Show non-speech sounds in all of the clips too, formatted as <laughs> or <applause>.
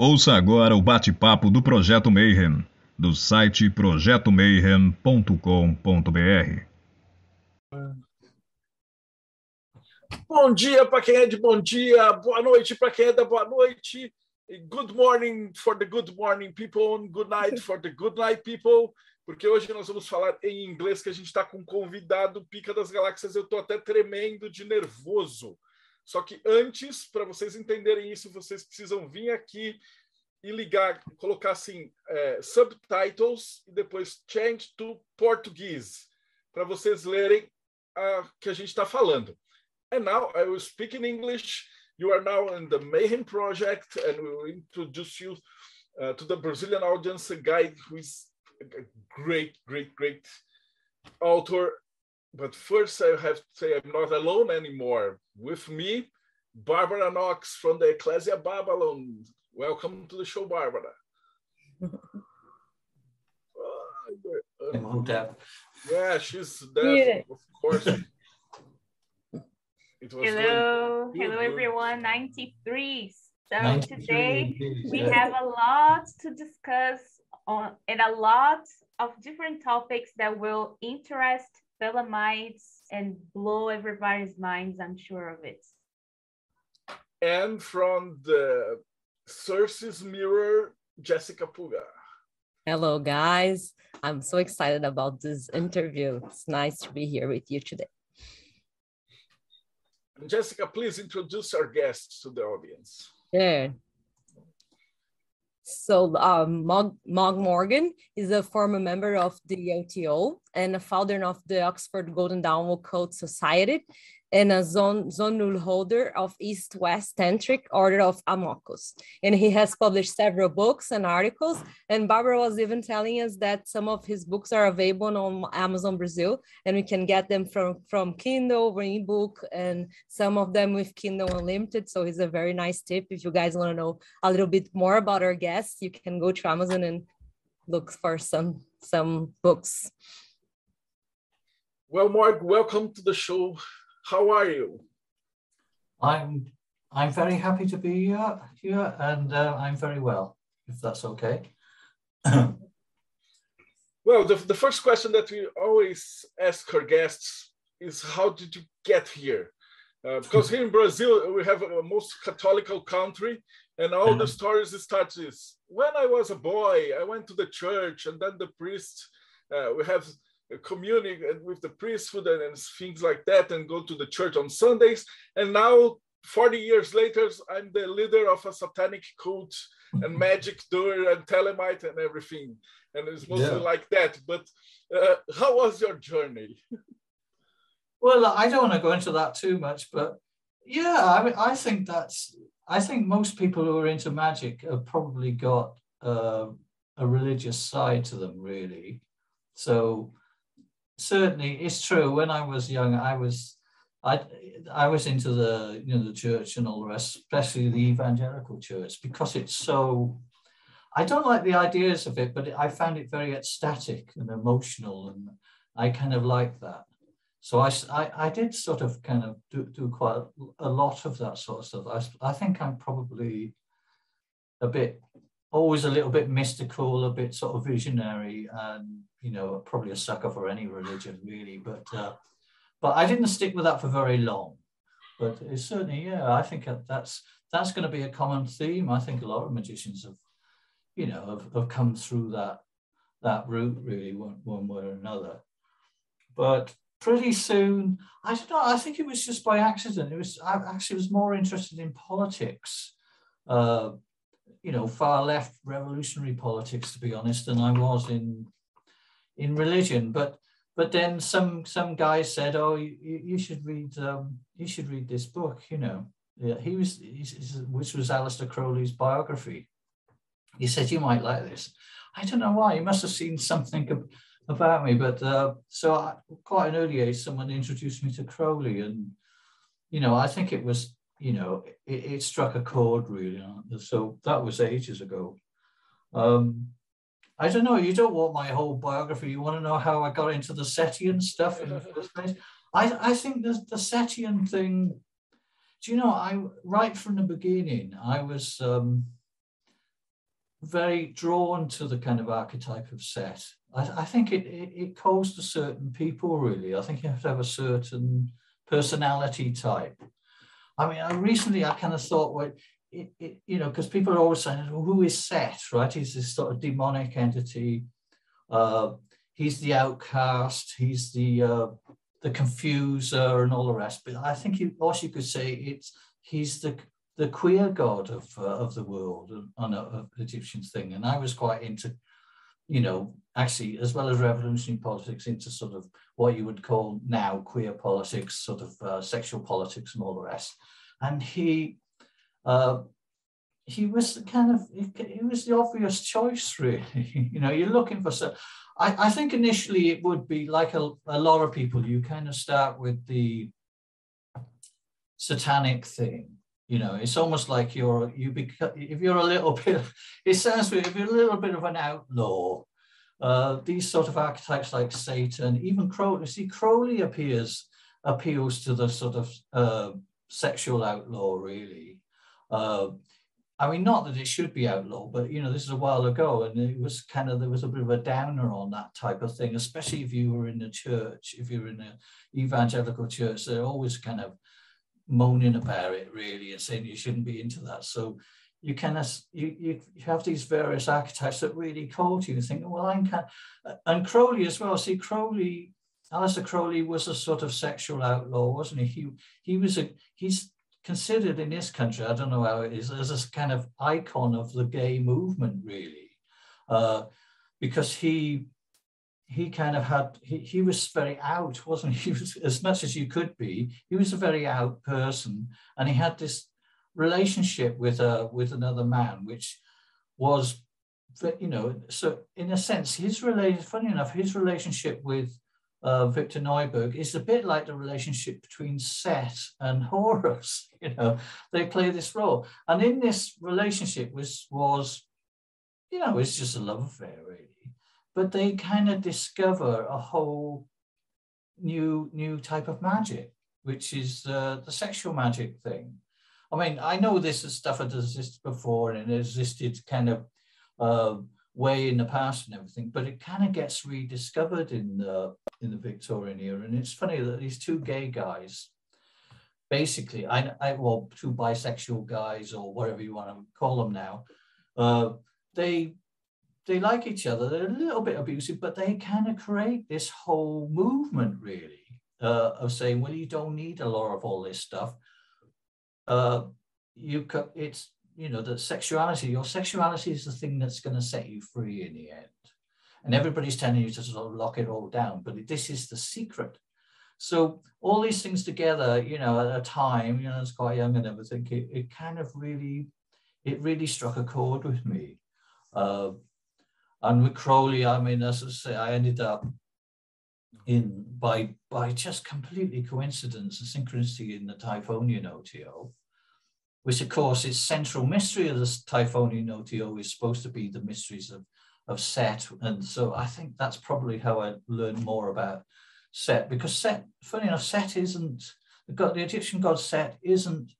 Ouça agora o bate-papo do Projeto Mayhem, do site projetomayhem.com.br. Bom dia para quem é de bom dia, boa noite para quem é da boa noite. Good morning for the good morning people, and good night <laughs> for the good night people. Porque hoje nós vamos falar em inglês que a gente está com um convidado Pica das Galáxias. Eu estou até tremendo de nervoso só que antes, para vocês entenderem isso, vocês precisam vir aqui e ligar, colocar assim, é, subtitles e depois change to português, para vocês lerem o que a gente está falando. And now I will speak in English. You are now in the Mayhem Project, and we will introduce you uh, to the Brazilian audience, a guy who is a great, great, great author but first I have to say I'm not alone anymore. With me, Barbara Knox from the Ecclesia Babylon. Welcome to the show, Barbara. <laughs> uh, yeah, she's there, yeah. of course. hello, hello everyone. 93. So 93. today we have a lot to discuss on and a lot of different topics that will interest Thelemites and blow everybody's minds, I'm sure of it. And from the Sources Mirror, Jessica Puga. Hello, guys. I'm so excited about this interview. It's nice to be here with you today. Jessica, please introduce our guests to the audience. Sure. So um, Mogg, Mogg Morgan is a former member of the OTO and a founder of the Oxford Golden Dawn Occult Society and a zone, zone holder of East West Tantric Order of AMOOKOS. And he has published several books and articles. And Barbara was even telling us that some of his books are available on Amazon Brazil, and we can get them from, from Kindle or ebook, and some of them with Kindle Unlimited. So it's a very nice tip. If you guys want to know a little bit more about our guests, you can go to Amazon and look for some some books. Well, Mark, welcome to the show. How are you? I'm I'm very happy to be uh, here, and uh, I'm very well, if that's okay. <clears throat> well, the, the first question that we always ask our guests is, how did you get here? Uh, because here in Brazil, we have a most Catholic country, and all the mm-hmm. stories start is, when I was a boy, I went to the church, and then the priest, uh, we have communing with the priesthood and things like that and go to the church on Sundays. And now, 40 years later, I'm the leader of a satanic cult and <laughs> magic doer and Thelemite and everything. And it's mostly yeah. like that. But uh, how was your journey? <laughs> well, I don't want to go into that too much, but yeah, I mean, I think that's, I think most people who are into magic have probably got uh, a religious side to them, really. So certainly it's true. When I was young, I was I I was into the you know the church and all the rest, especially the evangelical church, because it's so. I don't like the ideas of it, but I found it very ecstatic and emotional, and I kind of like that. So I, I, I did sort of kind of do, do quite a lot of that sort of stuff. I, I think I'm probably a bit, always a little bit mystical, a bit sort of visionary, and you know, probably a sucker for any religion, really. But uh, but I didn't stick with that for very long. But it's certainly, yeah, I think that's that's going to be a common theme. I think a lot of magicians have, you know, have, have come through that that route really one, one way or another. But pretty soon, I don't know. I think it was just by accident. It was I actually was more interested in politics. Uh, you know, far left revolutionary politics, to be honest, than I was in in religion. But but then some some guy said, "Oh, you, you should read um, you should read this book." You know, yeah, he was which was Aleister Crowley's biography. He said, "You might like this." I don't know why. He must have seen something about me. But uh, so I, quite an early age, someone introduced me to Crowley, and you know, I think it was you know it, it struck a chord really. So that was ages ago. Um, I don't know. You don't want my whole biography. You want to know how I got into the Setian stuff in the first place. I, I think the, the Setian thing, do you know, I right from the beginning, I was um, very drawn to the kind of archetype of Set. I, I think it, it, it calls to certain people, really. I think you have to have a certain personality type. I mean, I recently I kind of thought, well, it, it, you know, because people are always saying, well, who is Set, right? He's this sort of demonic entity. Uh, he's the outcast. He's the uh, the confuser and all the rest. But I think you also you could say it's he's the the queer god of uh, of the world on a, a Egyptian thing. And I was quite into, you know, actually as well as revolutionary politics, into sort of what you would call now queer politics, sort of uh, sexual politics and all the rest. And he. Uh, he was the kind of he was the obvious choice really <laughs> you know you're looking for so I, I think initially it would be like a, a lot of people you kind of start with the satanic thing you know it's almost like you're you become if you're a little bit <laughs> it sounds if you're a little bit of an outlaw uh, these sort of archetypes like satan even crowley see crowley appears appeals to the sort of uh, sexual outlaw really uh, I mean, not that it should be outlawed, but you know, this is a while ago, and it was kind of there was a bit of a downer on that type of thing, especially if you were in a church, if you were in an evangelical church, they're always kind of moaning about it really and saying you shouldn't be into that. So you of you, you, you have these various archetypes that really call to you and think, well, kind of, and Crowley as well. See, Crowley, Aleister Crowley was a sort of sexual outlaw, wasn't he? He he was a he's considered in this country, I don't know how it is, as a kind of icon of the gay movement, really, uh, because he he kind of had he, he was very out, wasn't he? <laughs> He was as much as you could be. He was a very out person, and he had this relationship with a with another man, which was, you know, so in a sense, his relation. Funny enough, his relationship with uh, Victor Neuburg is a bit like the relationship between Set and <laughs> Horus. You know, they play this role, and in this relationship was was, you know, it's just a love affair really, but they kind of discover a whole new new type of magic, which is uh, the sexual magic thing. I mean, I know this is stuff that existed before and it existed kind of. Uh, way in the past and everything, but it kind of gets rediscovered in the in the Victorian era. And it's funny that these two gay guys, basically, I, I well, two bisexual guys or whatever you want to call them now, uh, they they like each other. They're a little bit abusive, but they kind of create this whole movement really uh, of saying, well, you don't need a lot of all this stuff. Uh, you it's you know, that sexuality, your sexuality is the thing that's going to set you free in the end. And everybody's telling you to sort of lock it all down, but this is the secret. So all these things together, you know, at a time, you know, I was quite young and everything, it, it kind of really, it really struck a chord with me. Uh, and with Crowley, I mean, as I say, I ended up in by by just completely coincidence and synchronicity in the Typhonian OTO which of course is central mystery of the Typhonian OTO is supposed to be the mysteries of, of Set. And so I think that's probably how I learned more about Set, because Set, funny enough, Set isn't, the, god, the Egyptian god Set isn't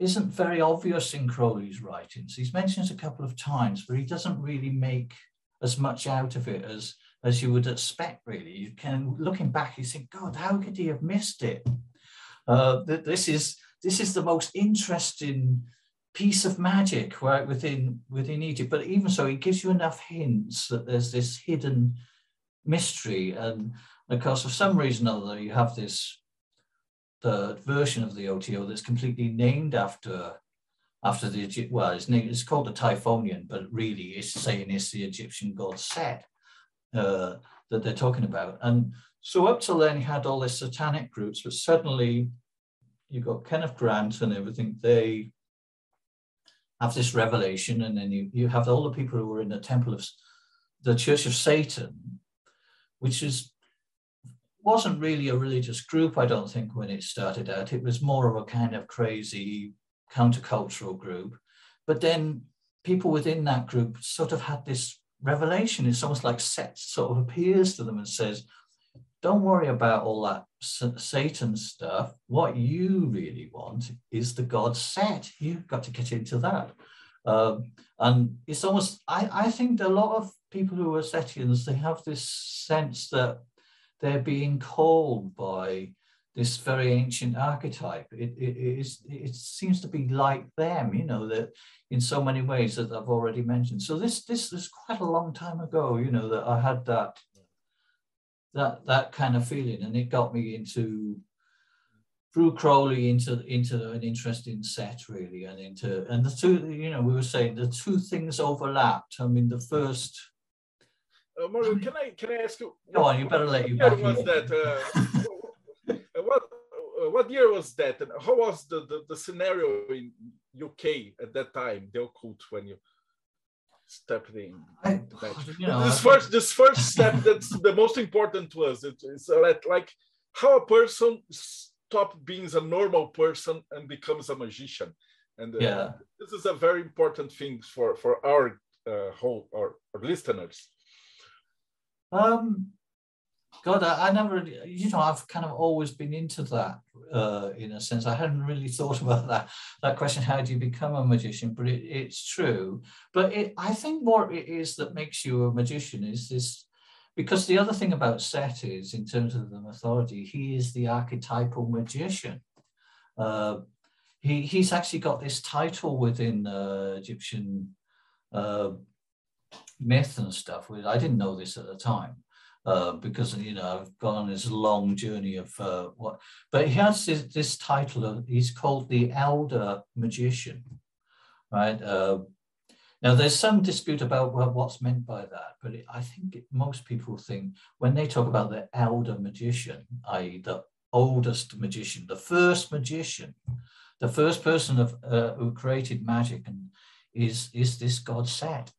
isn't very obvious in Crowley's writings. He's mentioned a couple of times, but he doesn't really make as much out of it as as you would expect, really. You can, looking back, you think, God, how could he have missed it? Uh, this is this is the most interesting piece of magic right within within Egypt. But even so, it gives you enough hints that there's this hidden mystery. And of course, for some reason or other, you have this third version of the OTO that's completely named after after the well, it's named, it's called the Typhonian, but really it's saying it's the Egyptian god Set uh, that they're talking about. And so up till then, you had all these satanic groups, but suddenly you got Kenneth Grant and everything. They have this revelation, and then you, you have all the people who were in the temple of the Church of Satan, which is wasn't really a religious group, I don't think, when it started out. It was more of a kind of crazy countercultural group. But then people within that group sort of had this revelation. It's almost like Set sort of appears to them and says, don't worry about all that Satan stuff. What you really want is the God set. You've got to get into that. Um, and it's almost, I, I think a lot of people who are Setians, they have this sense that they're being called by this very ancient archetype. It, it, it, is, it seems to be like them, you know, that in so many ways that I've already mentioned. So this this is quite a long time ago, you know, that I had that that that kind of feeling, and it got me into through Crowley into into an interesting set really, and into and the two, you know, we were saying the two things overlapped. I mean, the first. Uh, Mario, can I can I ask you? Go on, you better let you. <laughs> Back was that? Uh, what year was that, and how was the, the, the scenario in UK at that time, the occult, when you stepped in? I, you know, this first this first step that's the most important to us. It, it's like, like how a person stops being a normal person and becomes a magician. And uh, yeah. this is a very important thing for for our uh, whole our, our listeners. Um, God, I, I, never, you know, I've kind of always been into that uh, in a sense. I hadn't really thought <laughs> about that that question. How do you become a magician? But it, it's true. But it, I think what it is that makes you a magician is this, because the other thing about Set is, in terms of the mythology, he is the archetypal magician. Uh, he, he's actually got this title within uh, Egyptian uh, myth and stuff. I didn't know this at the time uh, because you know I've gone on this long journey of uh, what. But he has this, this, title. Of, he's called the Elder Magician, right? Uh, now there's some dispute about well, what's meant by that, but it, I think it, most people think when they talk about the Elder Magician, i.e., the oldest magician, the first magician, the first person of, uh, who created magic, and is is this god Set.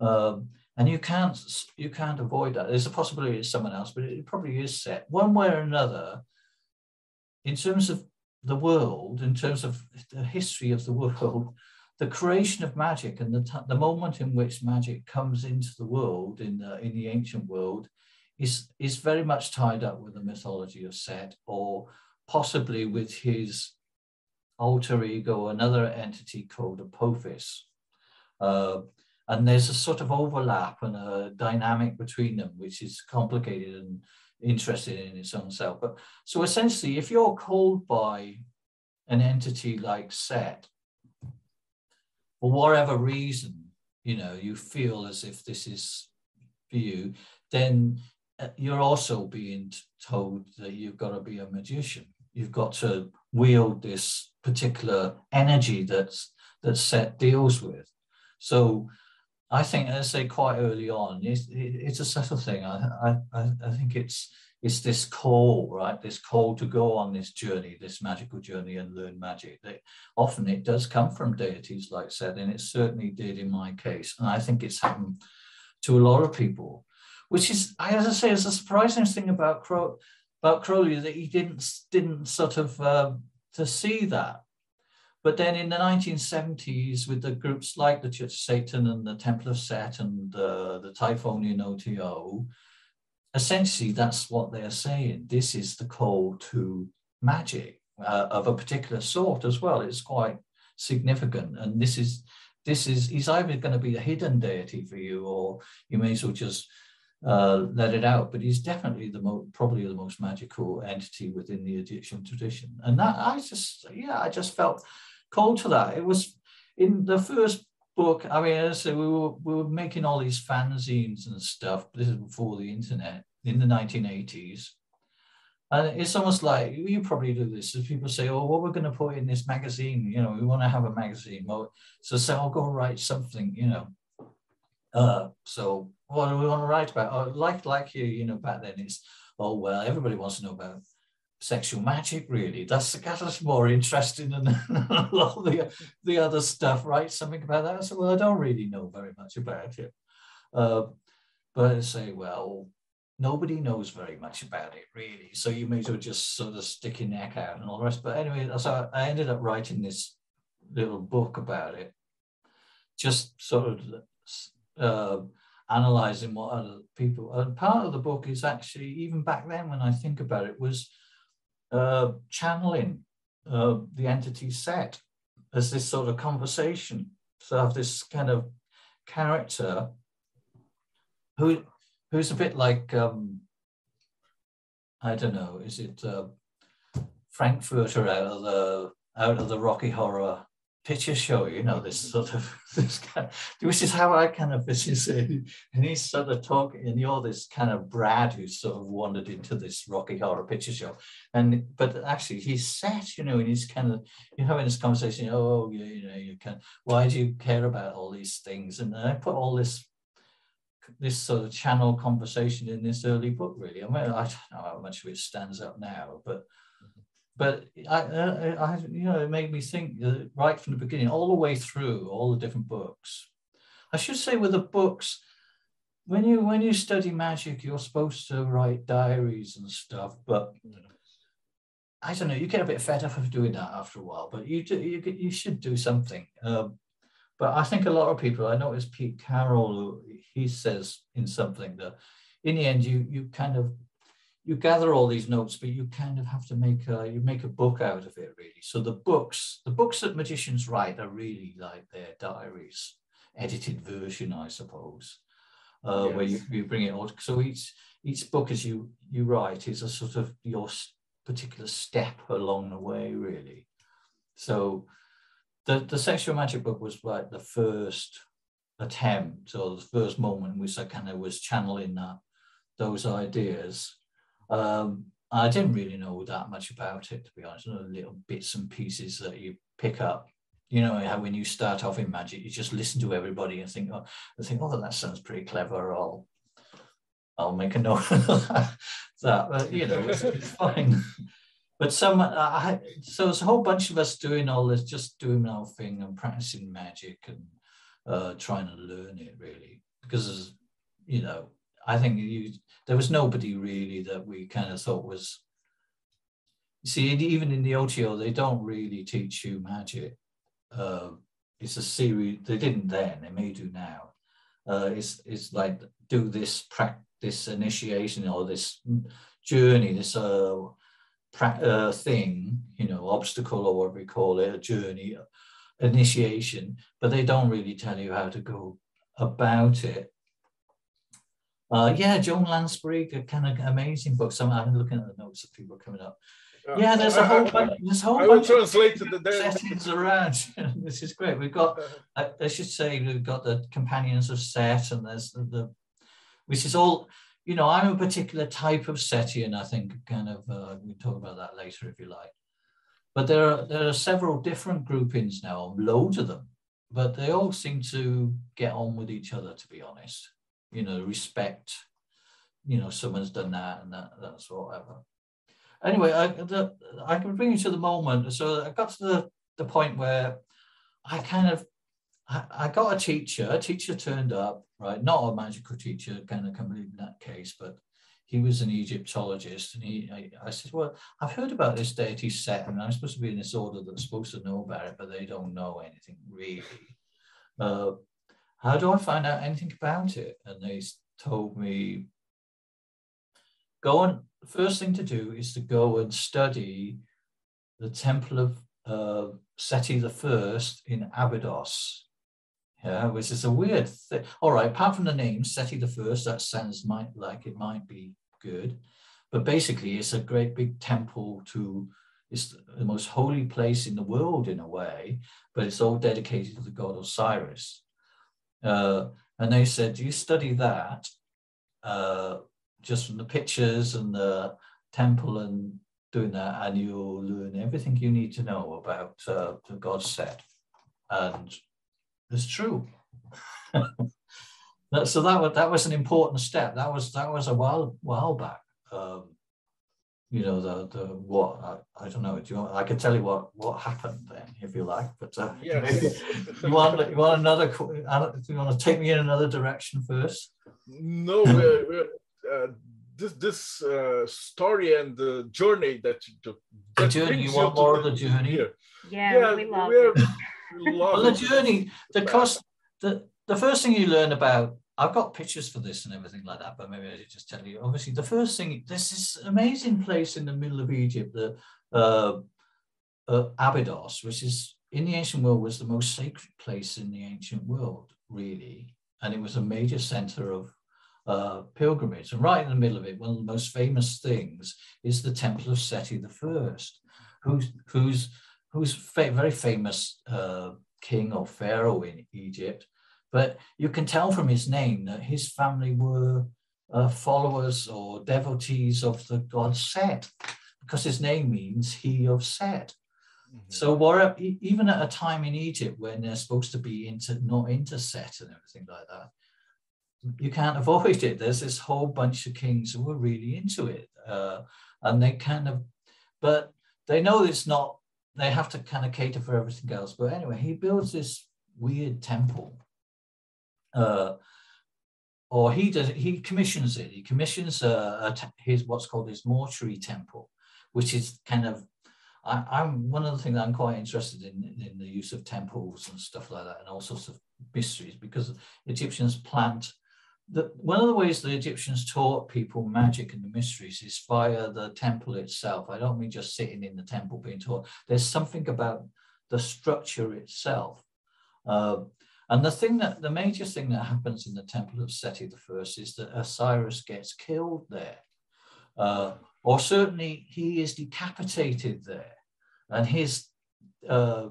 Um, and you can't you can't avoid that. There's a possibility it's someone else, but it probably is set one way or another. In terms of the world, in terms of the history of the world, the creation of magic and the, the moment in which magic comes into the world in the, in the ancient world is, is very much tied up with the mythology of Set or possibly with his alter ego, another entity called Apophis. Uh, and there's a sort of overlap and a dynamic between them, which is complicated and interesting in its own self. But so essentially, if you're called by an entity like Set, for whatever reason, you know, you feel as if this is for you, then uh, you're also being told that you've got to be a magician. You've got to wield this particular energy that's that Set deals with. So I think, as I say, quite early on, it's, it's a subtle thing. I, I, I think it's it's this call, right? This call to go on this journey, this magical journey, and learn magic. That often it does come from deities, like I said, and it certainly did in my case. And I think it's happened to a lot of people, which is, as I say, is a surprising thing about Crow, about Crowley that he didn't didn't sort of uh, to see that but then in the 1970s, with the groups like the Church of Satan and the Temple of Set and uh, the Typhonian OTO, essentially that's what they're saying. This is the call to magic uh, of a particular sort as well. It's quite significant. And this is, this is, he's either going to be a hidden deity for you or you may as well just uh, let it out. But he's definitely the most, probably the most magical entity within the Egyptian tradition. And that I just, yeah, I just felt called to that. It was in the first book. I mean, as I said we were we were making all these fanzines and stuff. This is before the internet in the 1980s. And it's almost like you probably do this. As people say, "Oh, what we're going to put in this magazine? You know, we want to have a magazine." Well, so say, "I'll go write something." You know, uh, so what do we want to write about? Oh, like like you, you know, back then it's oh well, everybody wants to know about sexual magic, really. That's that's more interesting than <laughs> a lot of the, the other stuff, right? Something about that. I said, well, I don't really know very much about it. Uh, but I say, well, nobody knows very much about it, really. So you may as well just sort of stick your neck out and all the rest. But anyway, so I ended up writing this little book about it, just sort of uh, analyzing what other people. And part of the book is actually, even back then, when I think about it, was uh, channeling uh, the entity set as this sort of conversation. To have this kind of character who who's a bit like um, I don't know, is it uh, Frank-N-Furter out of the out of the Rocky Horror picture show, you know, this sort of <laughs> this kind of, which is how I kind of this is uh, and he's sort of talking and you're this kind of Brad who sort of wandered into this Rocky Horror picture show. And but actually he's set, you know, and he's kind of you're having this conversation, oh yeah, you know, you can why do you care about all these things? And I put all this this sort of channel conversation in this early book, really. I mean, I don't know how much of it stands up now, but but I, I, you know, it made me think right from the beginning, all the way through all the different books. I should say with the books, when you when you study magic, you're supposed to write diaries and stuff, but I don't know. You get a bit fed up of doing that after a while, but you do, you you should do something. Um, but I think a lot of people. I noticed Pete Carroll. He says in something that in the end, you you kind of you gather all these notes, but you kind of have to make a you make a book out of it, really. So the books, the books that magicians write are really like their diaries, edited version, I suppose, uh, yes. where you, you bring it all. So each each book as you you write is a sort of your particular step along the way, really. So the the sexual magic book was like the first attempt or the first moment in which I kind of was channeling that those ideas um, I didn't really know that much about it, to be honest. Little bits and pieces that you pick up. You know how when you start off in magic, you just listen to everybody and think, oh, I think, oh, that sounds pretty clever. I'll, I'll make a note of <laughs> that. But you know, it's, it's fine. <laughs> But some, I, so there's a whole bunch of us doing all this, just doing our thing and practicing magic and uh, trying to learn it really, because you know, I think you there was nobody really that we kind of thought was. See, even in the OTO, they don't really teach you magic. Uh, it's a series. They didn't then. They may do now. Uh, it's it's like do this practice initiation or this journey, this uh, pra- uh, thing, you know, obstacle or whatever we call it, a journey, initiation. But they don't really tell you how to go about it. Uh, yeah, Joan Lansberry, kind of amazing books. I'm, I'm looking at the notes of people coming up. Yeah, there's a whole bunch. There's a whole I bunch translated of the settings around. <laughs> this is great. We've got, <laughs> I, I, should say, we've got the companions of Set, and there's the, the, which is all. You know, I'm a particular type of Setian. I think kind of uh, we talk about that later if you like. But there are there are several different groupings now, loads of them, but they all seem to get on with each other. To be honest, you know, respect, you know, someone's done that and that, that's whatever. Anyway, I, the, I can bring you to the moment. So I got to the, the point where I kind of, I, got a teacher, a teacher turned up, right? Not a magical teacher, kind of complete in that case, but he was an Egyptologist, and he, I, I, said, well, I've heard about this deity set, and I'm supposed to be in this order that's supposed to know about it, but they don't know anything really. Uh, how do I find out anything about it? And they told me, go on, first thing to do is to go and study the temple of uh, Seti the First in Abydos. Yeah, which is a weird thing. All right, apart from the name Seti the First, that sounds might like it might be good, but basically it's a great big temple to. It's the most holy place in the world in a way, but it's all dedicated to the god Osiris. Uh, and they said, you study that uh, just from the pictures and the temple and doing that, and you'll learn everything you need to know about uh, the God set. And it's true. <laughs> so that was, that was an important step. That was that was a while while back. Um, you know the the what I, I don't know. Do you want, I can tell you what what happened then if you like, but uh, yeah. <laughs> you want you want another? Do you want to take me in another direction first? No, <laughs> we're, we're, uh, this this uh, story and the journey that you took. The journey. You want more of the journey? Yeah, yeah, we love it. <laughs> well, the journey, the cost, the the first thing you learn about I've got pictures for this and everything like that, but maybe I should just tell you. Obviously, the first thing, this is amazing place in the middle of Egypt, the uh, uh, Abydos, which is in the ancient world was the most sacred place in the ancient world, really. And it was a major center of uh, pilgrimage. And right in the middle of it, one of the most famous things is the Temple of Seti I, who's, who's, who's fa- very famous uh, king or pharaoh in Egypt. But you can tell from his name that his family were uh, followers or devotees of the god Set, because his name means he of Set. Mm-hmm. So what, even at a time in Egypt when they're supposed to be into not into Set and everything like that, you can't <laughs> avoid it. There's this whole bunch of kings who are really into it, uh, and they kind of, but they know it's not. They have to kind of cater for everything else. But anyway, he builds this weird temple, uh, or he does. He commissions it. He commissions a his what's called his mortuary temple, which is kind of I, am one of the things I'm quite interested in, in the use of temples and stuff like that, and all sorts of mysteries, because Egyptians plant the, one of the ways the Egyptians taught people magic and the mysteries is via the temple itself. I don't mean just sitting in the temple being taught. There's something about the structure itself. Uh, and the thing that the major thing that happens in the temple of Seti I is that Osiris gets killed there. Uh, or certainly he is decapitated there. And his uh,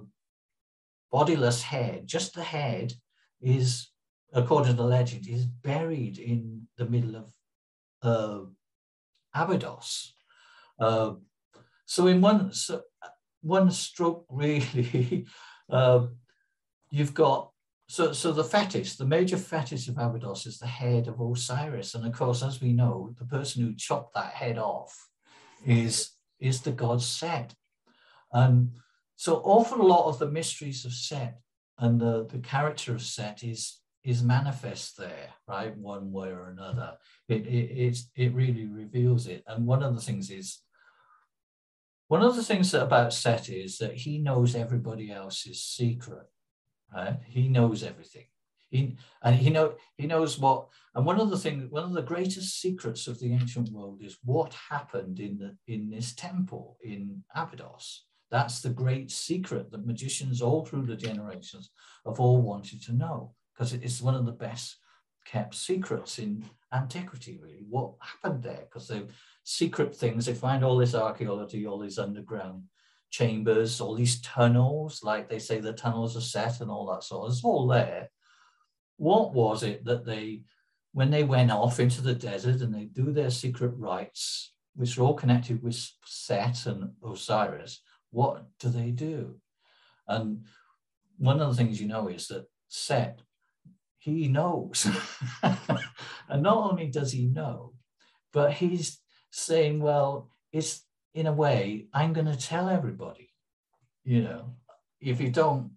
bodiless head, just the head, is according to legend, is buried in the middle of uh, Abydos. Uh, so in one so one stroke, <laughs> really, uh, you've got so so the fetish, the major fetish of Abydos is the head of Osiris, and of course, as we know, the person who chopped that head off is is the god Set, and so often a lot of the mysteries of Set and the, the character of Set is is manifest there, right? One way or another. It, it, it really reveals it. And one of the things is, one of the things about Set is that he knows everybody else's secret, right? He knows everything. He, and he know he knows what and one of the things one of the greatest secrets of the ancient world is what happened in the in this temple in Abydos. That's the great secret that magicians all through the generations have all wanted to know because it's one of the best kept secrets in antiquity, really. What happened there? Because they secret things. They find all this archaeology, all these underground chambers, all these tunnels, like they say the tunnels are set and all that sort of. It's all there. What was it that they, when they went off into the desert and they do their secret rites, which are all connected with Set and Osiris, what do they do? And one of the things you know is that Set he knows. <laughs> and not only does he know, but he's saying, well, it's in a way, I'm going to tell everybody, you know, if you don't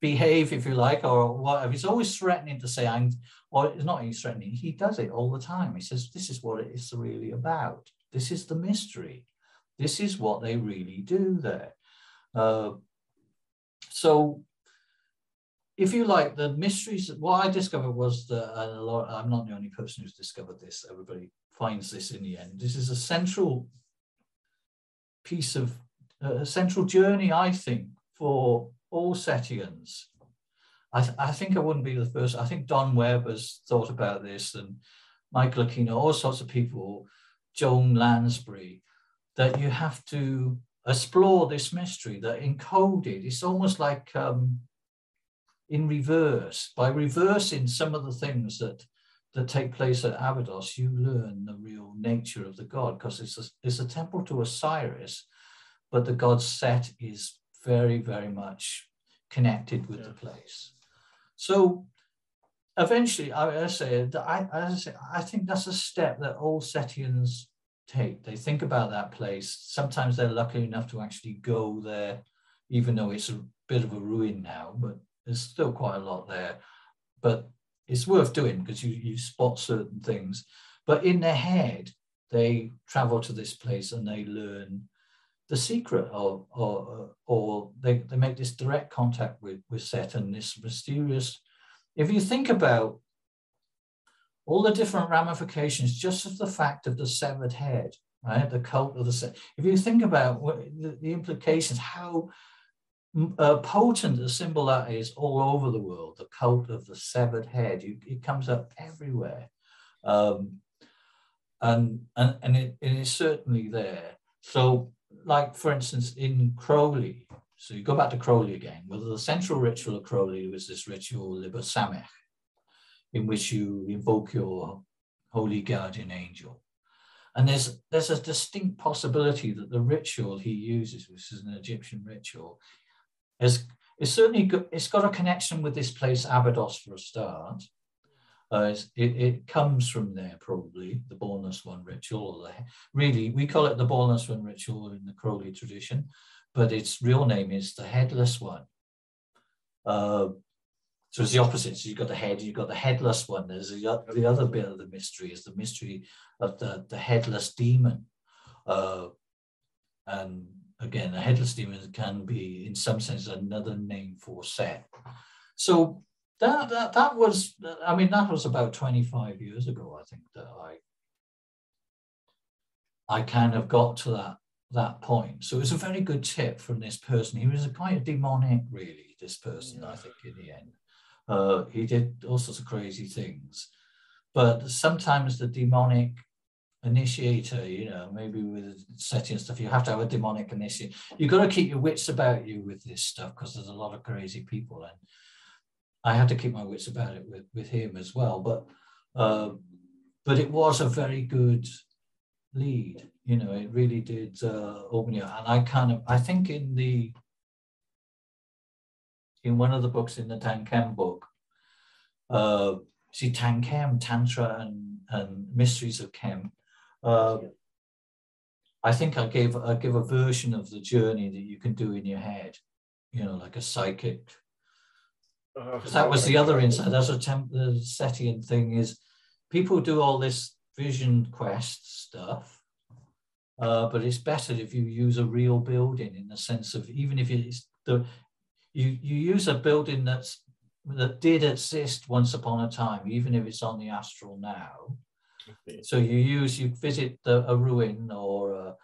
behave, if you like, or whatever, he's always threatening to say, I'm, or it's not he's threatening, he does it all the time. He says, this is what it is really about. This is the mystery. This is what they really do there. Uh, so if you like, the mysteries, what I discovered was that, lot, I'm not the only person who's discovered this, everybody finds this in the end. This is a central piece of, uh, central journey, I think, for all Setians. I, th I think I wouldn't be the first. I think Don Webb has thought about this and Michael Aquino, all sorts of people, Joan Lansberry, that you have to explore this mystery that encoded. It's almost like um, in reverse. By reversing some of the things that that take place at Abydos, you learn the real nature of the god because it's a, it's a temple to Osiris, but the god Set is very, very much connected with yeah. the place. So eventually, I, I say, I, I, say, I think that's a step that all Setians take. They think about that place. Sometimes they're lucky enough to actually go there, even though it's a bit of a ruin now, but there's still quite a lot there, but it's worth doing because you, you spot certain things. But in their head, they travel to this place and they learn the secret of, or, uh, or they, they make this direct contact with, with Set and this mysterious. If you think about all the different ramifications just of the fact of the severed head, right? The cult of the set. If you think about what, the, the implications, how uh, potent a symbol that is all over the world, the cult of the severed head. You, it comes up everywhere. Um, and and, and it, it is certainly there. So, like for instance, in Crowley, so you go back to Crowley again, well, the central ritual of Crowley was this ritual Liber Samech, in which you invoke your holy guardian angel. And there's there's a distinct possibility that the ritual he uses, which is an Egyptian ritual, is, is certainly got, it's got a connection with this place Abydos for a start. Uh, it, it comes from there probably the Bornless One ritual. The, really, we call it the Bornless One ritual in the Crowley tradition, but its real name is the Headless One. Uh, so it's the opposite. So you've got the head, you've got the headless one. There's the, the other bit of the mystery is the mystery of the, the headless demon. Uh, and again, a headless demon can be, in some sense, another name for Set. So that, that that was, I mean, that was about 25 years ago, I think, that I I kind of got to that that point. So it was a very good tip from this person. He was a quite a demonic, really, this person, yeah. I think, in the end. Uh, he did all sorts of crazy things. But sometimes the demonic initiator, you know, maybe with setting stuff, you have to have a demonic initiator. You've got to keep your wits about you with this stuff because there's a lot of crazy people. And I had to keep my wits about it with, with him as well. But uh, but it was a very good lead. You know, it really did uh, open you. And I kind of, I think in the in one of the books in the Tan Tankhem book, uh, see Tankhem, Tantra, and, and Mysteries of Kem. Uh, I think I gave I give a version of the journey that you can do in your head, you know, like a psychic. Uh, that was the other insight. That's a temp, the Setian thing is people do all this vision quest stuff, uh, but it's better if you use a real building in the sense of even if it's the you you use a building that's that did exist once upon a time, even if it's on the astral now. So you use you visit the, a ruin or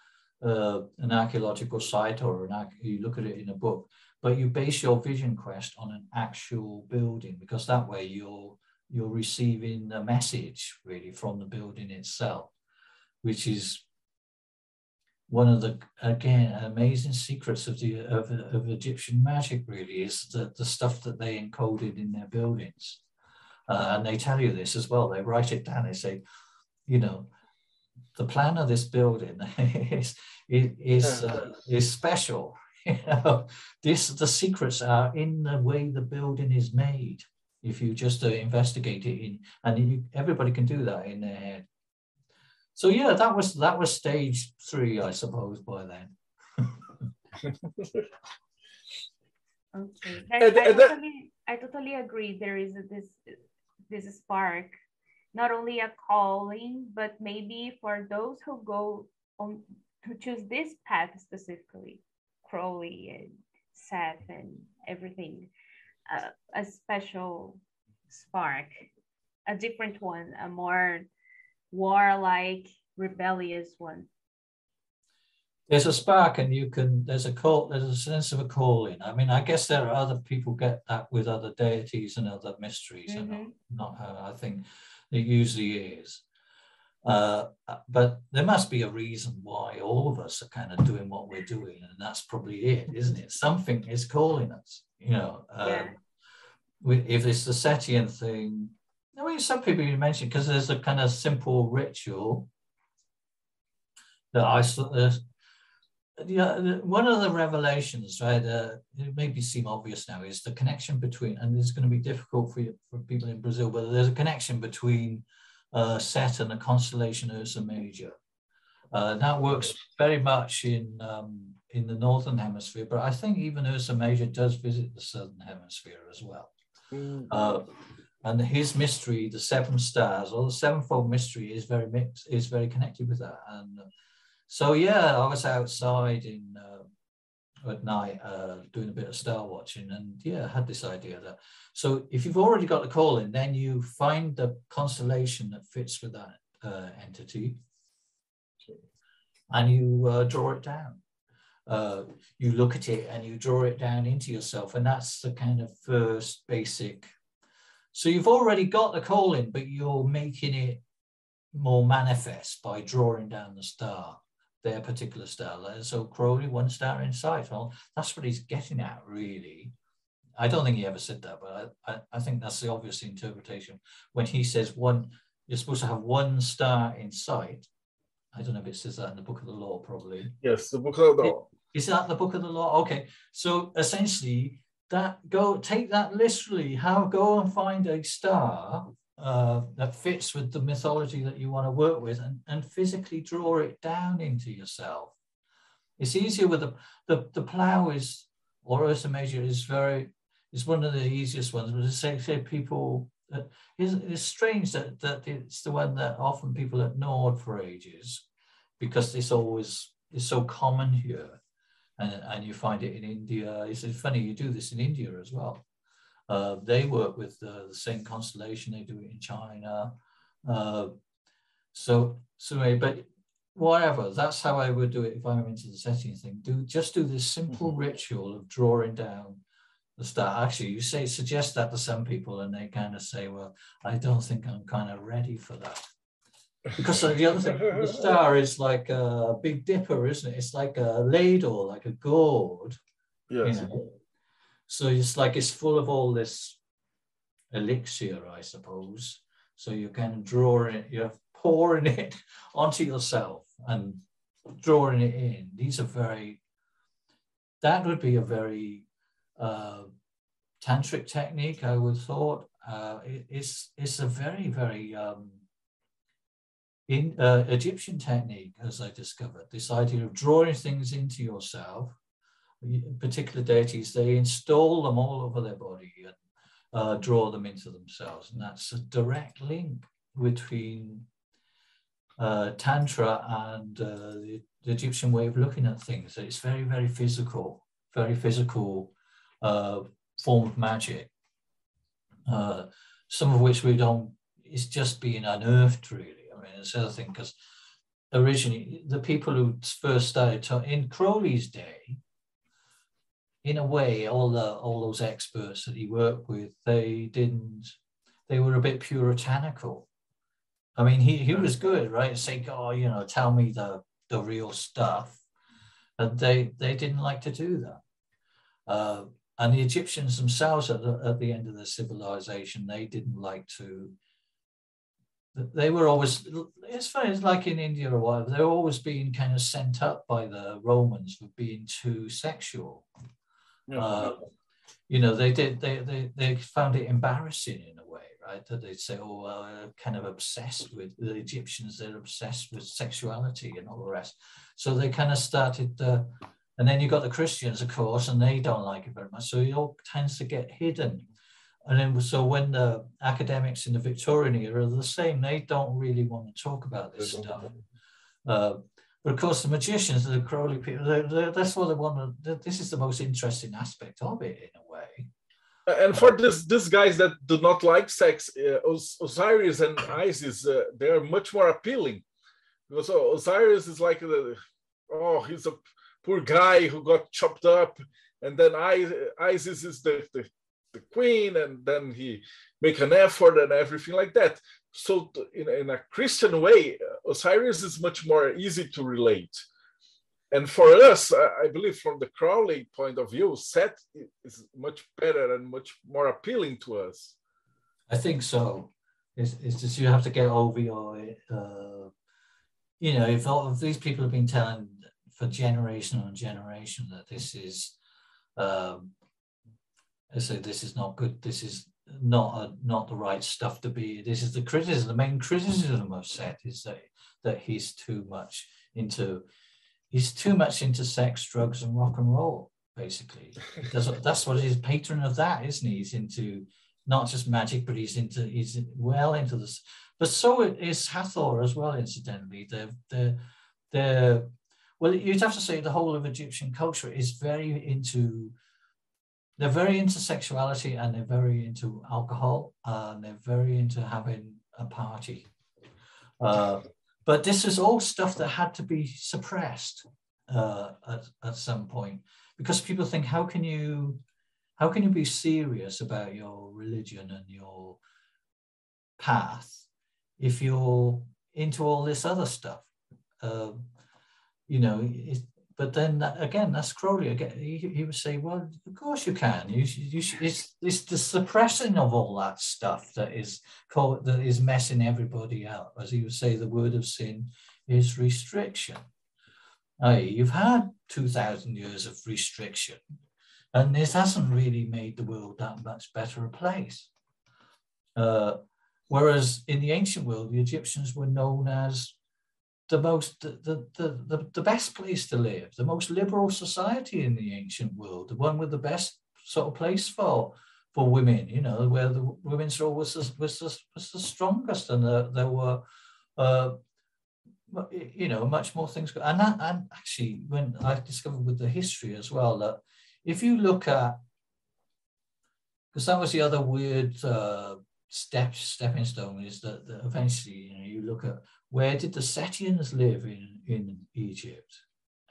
a, an archaeological site, or an you look at it in a book, but you base your vision quest on an actual building because that way you're you're receiving a message really from the building itself, which is one of the again amazing secrets of the of, of Egyptian magic really is the, the stuff that they encoded in their buildings. Uh, and they tell you this as well. They write it down. They say, you know, the plan of this building <laughs> is is uh, is special. <laughs> You know, this the secrets are in the way the building is made. If you just uh, investigate it in, and you, everybody can do that in their head. So yeah, that was that was stage three, I suppose, by then. <laughs> okay, I, I, totally, I totally agree. There is a, this this spark, not only a calling, but maybe for those who go on to choose this path specifically, Crowley and Seth and everything, uh, a special spark, a different one, a more warlike, rebellious one. There's a spark, and you can. There's a call. There's a sense of a calling. I mean, I guess there are other people get that with other deities and other mysteries, mm-hmm. and not, not I think it usually is. Uh, but there must be a reason why all of us are kind of doing what we're doing, and that's probably it, isn't it? Something is calling us, you know. Um, yeah. If it's the Setian thing, I mean, some people you mentioned because there's a kind of simple ritual that I uh, yeah, one of the revelations, right? Uh, it maybe seem obvious now is the connection between, and it's going to be difficult for you, for people in Brazil, but there's a connection between uh, Set and the constellation Ursa Major. Uh, that works very much in um, in the northern hemisphere, but I think even Ursa Major does visit the southern hemisphere as well. Mm. Uh, and his mystery, the seven stars or the sevenfold mystery, is very mixed, is very connected with that. And so, yeah, I was outside in uh, at night uh, doing a bit of star watching, and yeah, I had this idea that so if you've already got the calling, then you find the constellation that fits with that uh, entity, and you uh, draw it down. uh, you look at it and you draw it down into yourself. And that's the kind of first basic. So you've already got the calling, but you're making it more manifest by drawing down the star, their particular star. Uh, so Crowley, one star in sight. Well, that's what he's getting at, really. I don't think he ever said that, but I, I, I think that's the obvious interpretation. When he says one, you're supposed to have one star in sight. I don't know if it says that in the Book of the Law, probably. Yes, the Book of the Law. Is that the Book of the Law? Okay, so essentially, that go take that literally. How go and find a star uh, that fits with the mythology that you want to work with, and, and physically draw it down into yourself. It's easier with the the, the plow is or Ursa Major is very is one of the easiest ones. But say, say people that it's, it's strange that, that it's the one that often people ignored for ages because it's always is so common here. And, and you find it in India. It's funny, you do this in India as well. Uh, they work with the, the, same constellation, they do it in China. Uh, so, so, but whatever, that's how I would do it if I'm into the Setian thing. Do just do this simple mm-hmm. ritual of drawing down the star. Actually, you say suggest that to some people, and they kind of say, "Well, I don't think I'm kind of ready for that." Because the other thing, the star is like a big dipper, isn't it? It's like a ladle, like a gourd. Yes. You know? So it's like it's full of all this elixir, I suppose. So kind of drawing it, you're pouring it <laughs> onto yourself and drawing it in. These are very, that would be a very uh, tantric technique, I would thought. Uh, it, it's, it's a very, very um, in, uh, Egyptian technique, as I discovered. This idea of drawing things into yourself, particular deities, they install them all over their body and uh, draw them into themselves. And that's a direct link between uh, Tantra and uh, the, the, Egyptian way of looking at things. It's very, very physical, very physical uh, form of magic, uh, some of which we don't, is just being unearthed really. I mean, it's the other thing, because originally the people who first started in Crowley's day, in a way, all the all those experts that he worked with, they didn't, they were a bit puritanical. I mean, he, he was good, right? Say, oh, you know, tell me the, the real stuff. And they, they didn't like to do that. Uh, and the Egyptians themselves, at the, at the end of their civilization, they didn't like to. They were always, it's funny, it's like in India or whatever, they're always being kind of sent up by the Romans for being too sexual. Yeah. Uh, you know, they did, they, they, they found it embarrassing in a way, right? That they'd say, oh, well, uh, kind of obsessed with the Egyptians, they're obsessed with sexuality and all the rest. So they kind of started, uh, and then you've got the Christians, of course, and they don't like it very much. So it all tends to get hidden. And then, so when the academics in the Victorian era are the same, they don't really want to talk about this stuff. Uh, but of course, the magicians, and the Crowley people, they're, they're, that's what they want. To, this is the most interesting aspect of it, in a way. And for this, these guys that do not like sex, uh, Osiris and Isis, uh, they are much more appealing because Osiris is like the, oh, he's a poor guy who got chopped up, and then I, Isis is the, the, the queen, and then he make an effort and everything like that. So in, in a Christian way, Osiris is much more easy to relate. And for us, I believe from the Crowley point of view, Set is much better and much more appealing to us. I think so. It's, it's just you have to get over your, uh, you know, if, all, if these people have been telling for generation on generation that this is um, I say this is not good. This is not a, not the right stuff to be. This is the criticism. The main criticism of Set is that that he's too much into he's too much into sex, drugs, and rock and roll. Basically, that's <laughs> what, that's what he's patron of that, isn't he? He's into not just magic, but he's into he's well into this. But so is Hathor as well. Incidentally, they're they're they're well, you'd have to say the whole of Egyptian culture is very into, they're very into sexuality and they're very into alcohol and they're very into having a party. Uh, but this is all stuff that had to be suppressed. uh, at, at some point because people think how can you how can you be serious about your religion and your path if you're into all this other stuff um, you know it, but then again that's crowley again he, he would say well of course you can you, you it's, it's the suppressing of all that stuff that is called that is messing everybody out as he would say the word of sin is restriction you've had 2,000 years of restriction, and this hasn't really made the world that much better a place. Uh, whereas in the ancient world, the Egyptians were known as the most the, the, the, the best place to live, the most liberal society in the ancient world, the one with the best sort of place for for women, you know, where the women's role was the, was the, was the strongest, and there, there were uh, you know, much more things. And that, and actually, when I discovered with the history as well that if you look at, because that was the other weird uh, step stepping stone is that, that, eventually, you know, you look at where did the Setians live in in Egypt?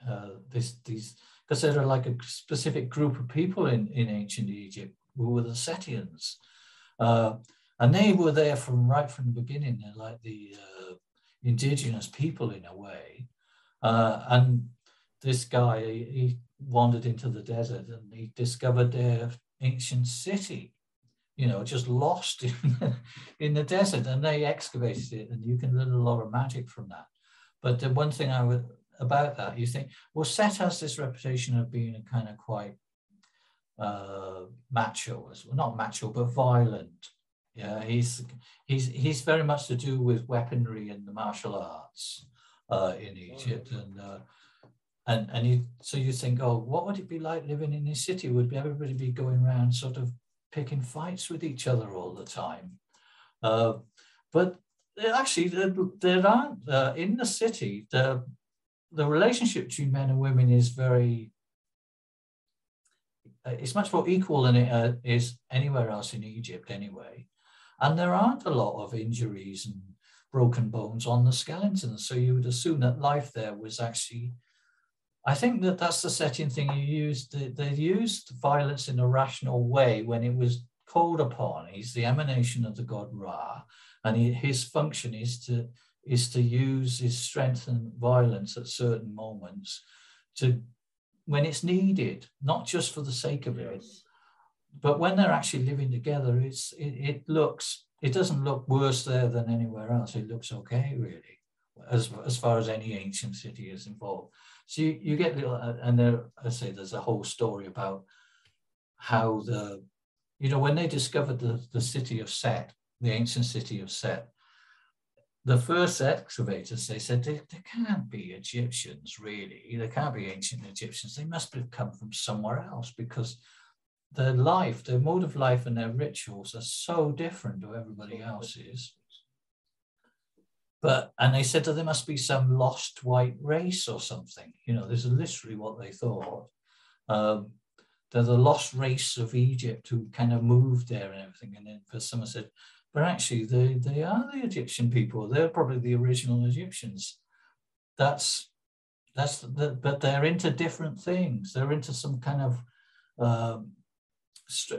Uh, this these because there are like a specific group of people in in ancient Egypt who were the Setians. Uh, and they were there from right from the beginning. They're like the uh, indigenous people in a way. Uh, and this guy, he wandered into the desert and he discovered their ancient city, you know, just lost in, <laughs> in the desert. And they excavated it, and you can learn a lot of magic from that. But the one thing I would about that, you think, well, Set has this reputation of being a kind of quite uh, macho, well, not macho, but violent. Yeah, he's he's he's very much to do with weaponry and the martial arts uh, in Egypt, and uh, and and you so you think, oh, what would it be like living in this city? Would everybody be going around sort of picking fights with each other all the time? Uh, but actually, there, there aren't uh, in the city the the relationship between men and women is very uh, it's much more equal than it uh, is anywhere else in Egypt anyway. And there aren't a lot of injuries and broken bones on the skeletons. So you would assume that life there was actually, I think that that's the Setian thing you used. They, they used violence in a rational way when it was called upon. He's the emanation of the god Ra, and he, his function is to is to use his strength and violence at certain moments to when it's needed, not just for the sake of it, yes but when they're actually living together, it's it, it, looks it doesn't look worse there than anywhere else. It looks okay, really, as as far as any ancient city is involved. So you, you get little, and there I say there's a whole story about how the you know when they discovered the the city of Set, the ancient city of Set. The first excavators, they said, there, there can't be Egyptians, really. There can't be ancient Egyptians. They must have come from somewhere else because their life, their mode of life, and their rituals are so different to everybody else's. But and they said that there must be some lost white race or something. You know, this is literally what they thought. Um, they're the lost race of Egypt who kind of moved there and everything. And then for someone said, but actually they, they are the Egyptian people. They're probably the original Egyptians. That's that's the, but they're into different things. They're into some kind of um,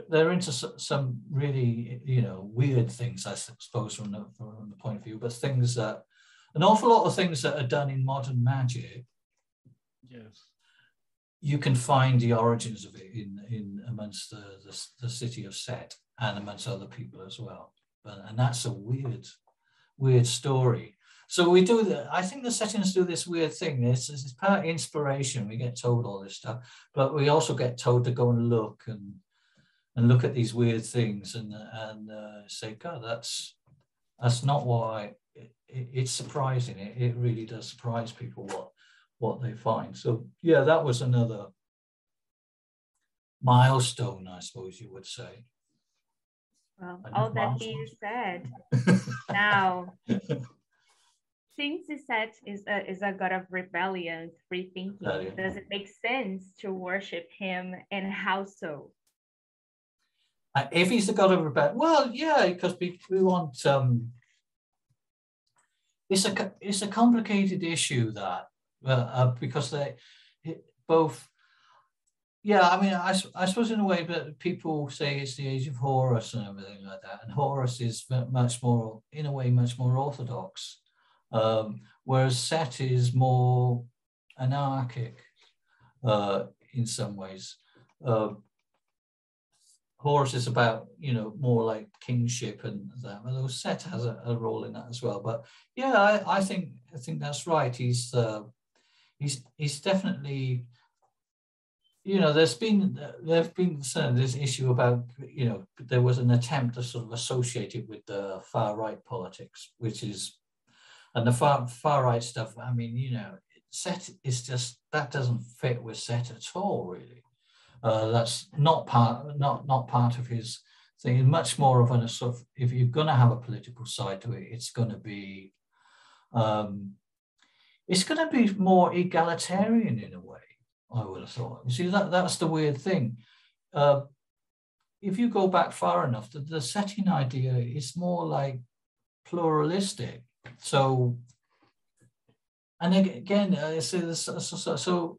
they're into some really you know weird things i suppose from the, from the point of view but things that an awful lot of things that are done in modern magic yes you can find the origins of it in in amongst the the, the city of set and amongst other people as well but, and that's a weird weird story so we do that. I think the Setians do this weird thing. This is part inspiration. We get told all this stuff, but we also get told to go and look and and look at these weird things and and uh, say, God, that's that's not why. It, it, it's surprising. It, it really does surprise people what what they find. So yeah, that was another milestone, I suppose you would say. Well, all that being said, <laughs> now since Set is a, is a god of rebellion, free thinking, does it make sense to worship him and how so? Uh, if he's the god of rebellion, well, yeah, because we, we want. Um, it's a it's a complicated issue that uh, because they both. Yeah, I mean, I, I suppose in a way, but people say it's the age of Horus and everything like that, and Horus is much more, in a way, much more orthodox, um, whereas Set is more anarchic uh, in some ways. Uh, Horus is about, you know, more like kingship and that. Although Set has a, a, role in that as well. But yeah, I, I think I think that's right. He's uh, he's he's definitely, you know, there's been there've been this issue about, you know, there was an attempt to sort of associate it with the far right politics, which is, and the far far right stuff. I mean, you know, Set is just that doesn't fit with Set at all, really. Uh, that's not part not not part of his thing. Much more of a sort of if you're going to have a political side to it, it's going to be um, it's going to be more egalitarian in a way. I would have thought. You see that that's the weird thing. Uh, if you go back far enough, the, the Setian idea is more like pluralistic. So, and again, uh, so, so, so, so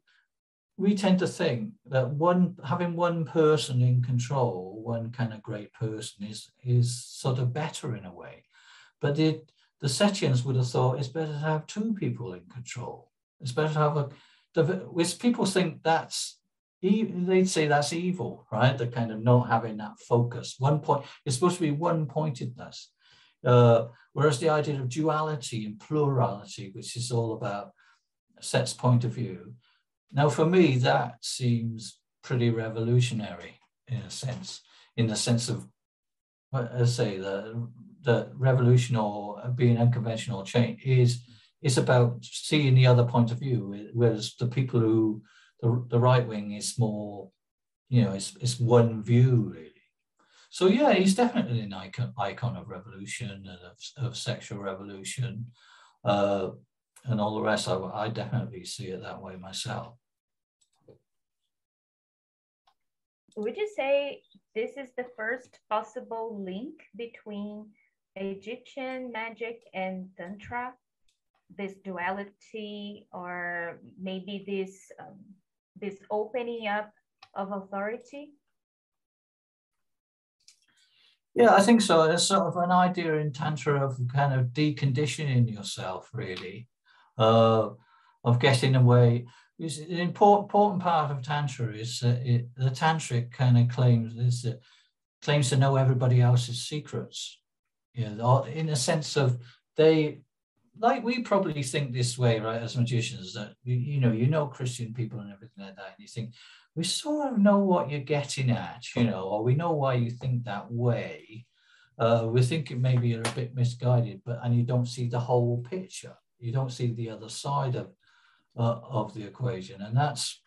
we tend to think that one having one person in control, one kind of great person, is is sort of better in a way. But the the Setians would have thought it's better to have two people in control. It's better to have a which people think that's they'd say that's evil, right? The kind of not having that focus. One point, it's supposed to be one pointedness. Uh, whereas the idea of duality and plurality, which is all about Set's point of view, now, for me, that seems pretty revolutionary in a sense, in the sense of, I say, the, the revolution or being unconventional change is it's about seeing the other point of view, whereas the people who, the, the right wing is more, you know, it's, it's one view really. So yeah, he's definitely an icon, icon of revolution and of, of sexual revolution. Uh, and all the rest, I, I definitely see it that way myself. Would you say this is the first possible link between Egyptian magic and Tantra? This duality, or maybe this um, this opening up of authority? Yeah, I think so. There's sort of an idea in Tantra of kind of deconditioning yourself, really, uh, of getting away. An important, important part of Tantra is uh, it, the Tantric kind of claims is that claims to know everybody else's secrets. Yeah, in a sense of they, like we probably think this way, right, as magicians, that you, you know, you know Christian people and everything like that, and you think we sort of know what you're getting at, you know, or we know why you think that way. Uh, we think maybe you're a bit misguided, but and you don't see the whole picture. You don't see the other side of uh, of the equation, and that's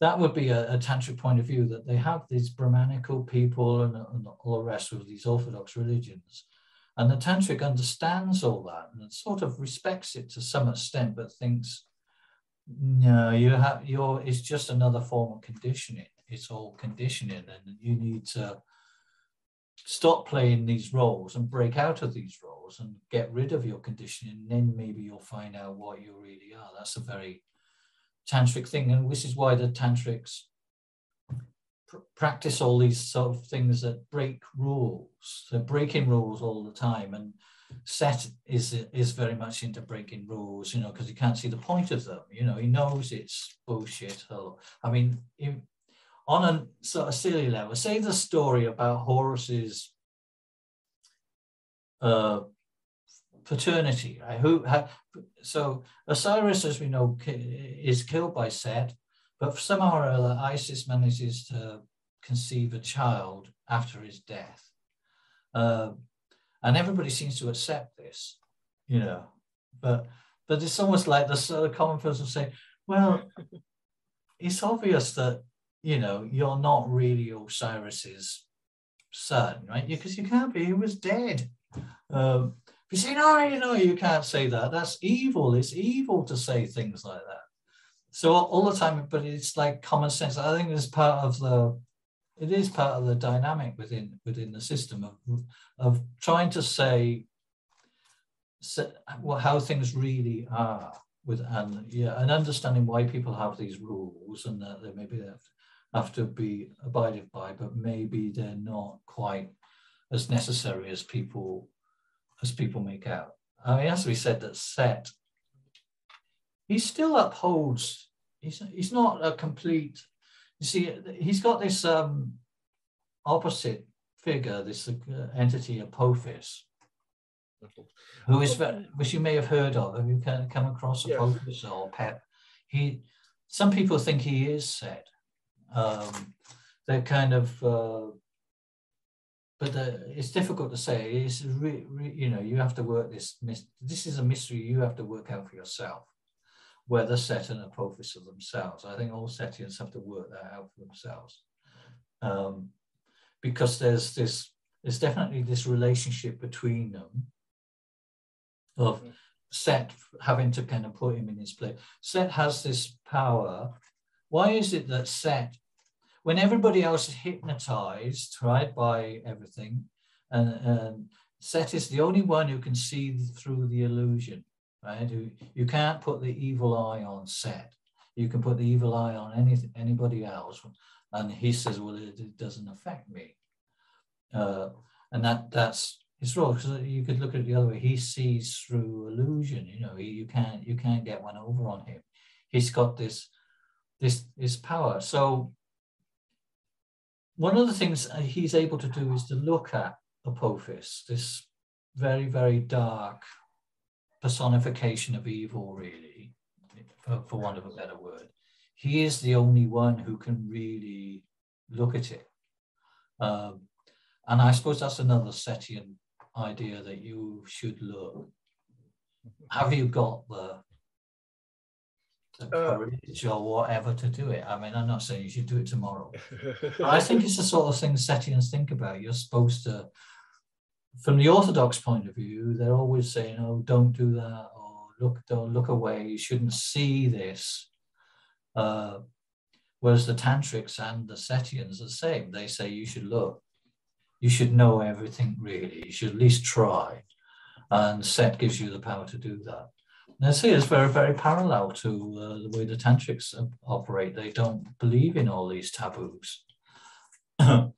that would be a, a, tantric point of view that they have these Brahmanical people and, and, all the rest of these Orthodox religions, and the tantric understands all that and sort of respects it to some extent, but thinks, no, you have your it's just another form of conditioning. It's all conditioning, and you need to stop playing these roles and break out of these roles and get rid of your conditioning, and then maybe you'll find out what you really are. That's a very tantric thing, and this is why the tantrics pr- practice all these sort of things that break rules. They're breaking rules all the time, and Set is is very much into breaking rules, you know, because he can't see the point of them. You know, he knows it's bullshit. I mean, on a sort of silly level, say the story about Horus's uh, paternity, right? Who so Osiris, as we know, is killed by Set, but somehow or other, Isis manages to conceive a child after his death, uh, and everybody seems to accept this, you know. But but it's almost like the sort of common person say, well, it's obvious that you know, you're not really Osiris's son, right? Because you can't be, he was dead. Um, you say, no, you know, you can't say that. That's evil. It's evil to say things like that. So all the time, but it's like common sense. I think it's part of the, it is part of the dynamic within within the system of of trying to say, well, how things really are. with and yeah, and understanding why people have these rules and that they maybe have to, have to be abided by, but maybe they're not quite as necessary as people as people make out. I mean, as we said, that Set, he still upholds. He's he's not a complete. You see, he's got this um, opposite figure, this uh, entity, Apophis, who is which you may have heard of. Have you can come across Apophis yes. or Pep? He, some people think he is Set. Um, they're kind of, uh, but the, it's difficult to say. It's re, re, you know you have to work this. This is a mystery you have to work out for yourself. Whether Set and Apophis are themselves, I think all Setians have to work that out for themselves, um, because there's this. There's definitely this relationship between them of mm-hmm. Set having to kind of put him in his place. Set has this power. Why is it that Set, when everybody else is hypnotized, right, by everything, and, and Set is the only one who can see through the illusion, right? Who, you can't put the evil eye on Set. You can put the evil eye on any, anybody else. And he says, well, it, it doesn't affect me. Uh, and that that's it's wrong because you could look at it the other way. He sees through illusion. You know, he, you can't you can't get one over on him. He's got this this this power. So one of the things he's able to do is to look at Apophis, this very very dark personification of evil, really, for, for want of a better word. He is the only one who can really look at it. Um, and I suppose that's another Setian idea that you should look. Have you got the, uh, courage or whatever to do it? I mean, I'm not saying you should do it tomorrow. I think it's the sort of thing Setians think about. You're supposed to, from the Orthodox point of view, they're always saying, oh, don't do that, or look, don't look away, you shouldn't see this. Uh, whereas the Tantrics and the Setians are the same. They say you should look you should know everything really. You should at least try. And set gives you the power to do that. See it's very, very parallel to uh, the way the tantrics operate. They don't believe in all these taboos. <clears throat> uh,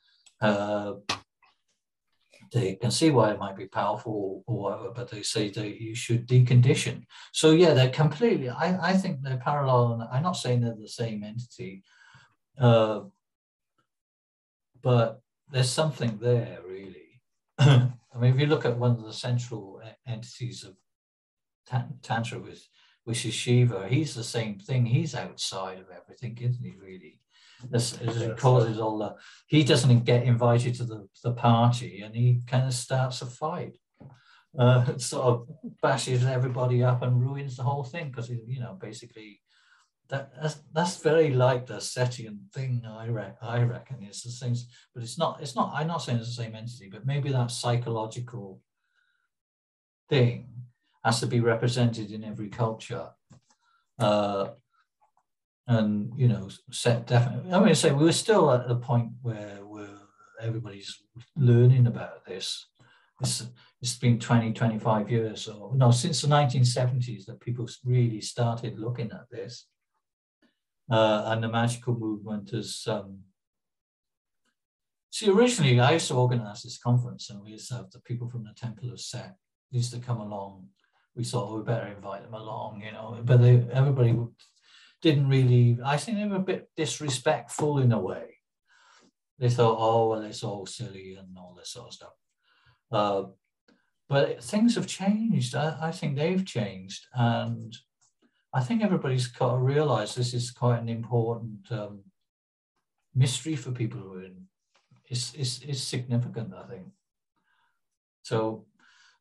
they can see why it might be powerful or whatever, but they say that you should decondition. So yeah, they're completely. I, I think they're parallel. I'm not saying they're the same entity, uh, but there's something there really. <clears throat> I mean, if you look at one of the central entities of Tantra, with, which is Shiva, he's the same thing. He's outside of everything, isn't he, really? As causes all the, he doesn't get invited to the, the party and he kind of starts a fight. Uh, <laughs> sort of bashes everybody up and ruins the whole thing because, you know, basically that, that's, that's very like the Setian thing. I, re- I reckon it's the same, but it's not. It's not. I'm not saying it's the same entity, but maybe that psychological thing has to be represented in every culture. Uh, and you know, set definitely. I mean, say we're still at the point where we're everybody's learning about this. It's, it's been 20, 25 years or no, since the 1970s that people really started looking at this uh, and the magical movement is. Um, see, originally I used to organize this conference, and we used to have the people from the Temple of Set used to come along. We thought we better invite them along, you know, but they, everybody didn't really. I think they were a bit disrespectful in a way. They thought, oh well, it's all silly and all this sort of stuff. Uh, but things have changed. I, I think they've changed, and I think everybody's got to realize this is quite an important um, mystery for people who are in. It's, it's, it's significant, I think. So,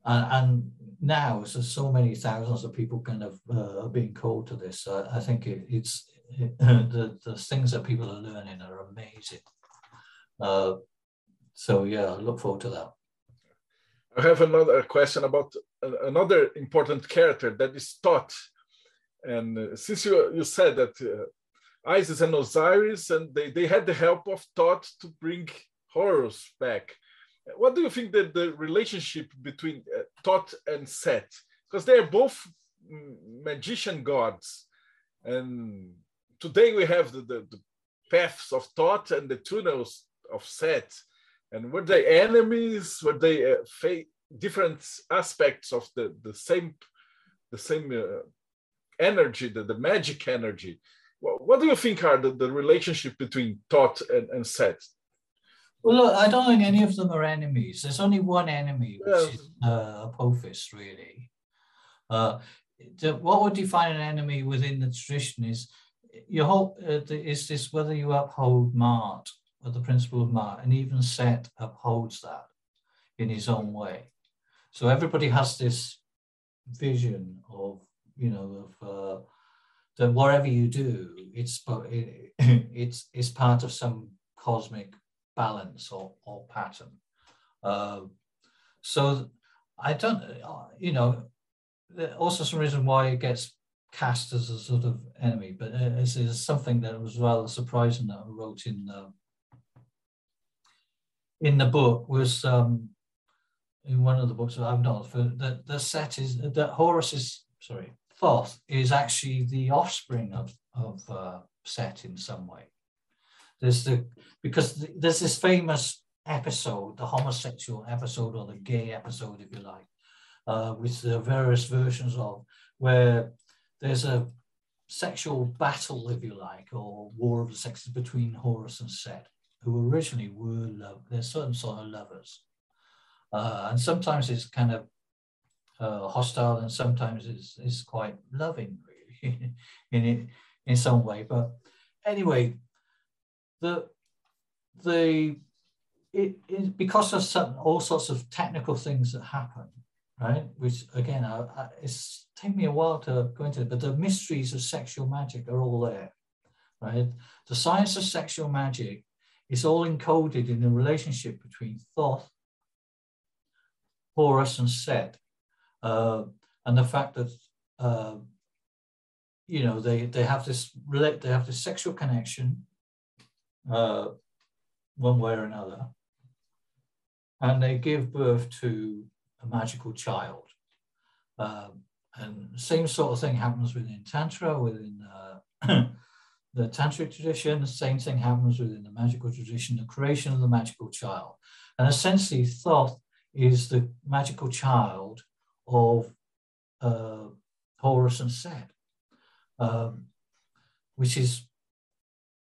and, and now, so, so many thousands of people kind of uh, are being called to this. I, I think it, it's it, <laughs> the, the things that people are learning are amazing. Uh, so, yeah, I look forward to that. I have another question about another important character that is taught and uh, since you, you said that uh, Isis and Osiris, and they, they had the help of Thoth to bring Horus back. What do you think that the relationship between uh, Thoth and Set? Because they are both magician gods. And today we have the, the, the paths of Thoth and the tunnels of Set. And were they enemies? Were they uh, different aspects of the, the same the same uh, energy, the, the magic energy? What, do you think are the, the relationship between Thoth and, and Set? Well, look, I don't think any of them are enemies. There's only one enemy, which is uh, Apophis, really. Uh, the, what would define an enemy within the tradition is your whole uh, is this whether you uphold Maat or the principle of Maat, and even Set upholds that in his own way. So everybody has this vision of you know of uh, that whatever you do, it's it, <laughs> it's it's part of some cosmic balance or, or pattern. Uh, so I don't, you know, also some reason why it gets cast as a sort of enemy, but it's, something that was rather surprising that I wrote in the, in the book was um, in one of the books I've not that the set is that Horus is sorry Thoth is actually the offspring of of uh, Set in some way. There's the because there's this famous episode, the homosexual episode or the gay episode, if you like, uh, with the various versions of where there's a sexual battle, if you like, or war of the sexes between Horus and Set, who originally were love. They're certain sort of lovers, uh, and sometimes it's kind of uh, hostile, and sometimes it's, it's quite loving, <laughs> really, in it in some way. But anyway, the the it, because of some all sorts of technical things that happen, right? Which again, I, I, it's taken me a while to go into it, but the mysteries of sexual magic are all there, right? The science of sexual magic is all encoded in the relationship between Thoth, Horus, and Set, uh, and the fact that uh, you know they they have this relate, they have this sexual connection uh, one way or another, and they give birth to a magical child. Um, and same sort of thing happens within Tantra, within uh, <clears throat> the Tantric tradition. The same thing happens within the magical tradition, the creation of the magical child. And essentially, Thoth is the magical child of uh, Horus and Set, um, which is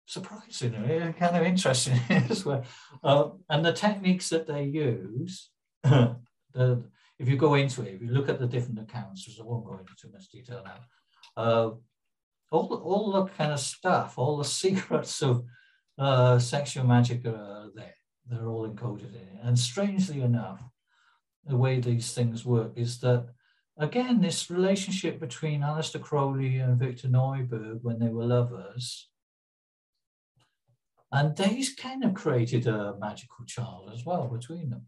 surprising, kind of interesting <laughs> as well. Uh, and the techniques that they use, <clears throat> the, if you go into it, if you look at the different accounts, because I won't go into too much detail now, uh, all, all the kind of stuff, all the <laughs> secrets of uh, sexual magic are there. They're all encoded in it. And strangely enough, the way these things work is that, again, this relationship between Aleister Crowley and Victor Neuburg when they were lovers and they kind of created a magical child as well between them.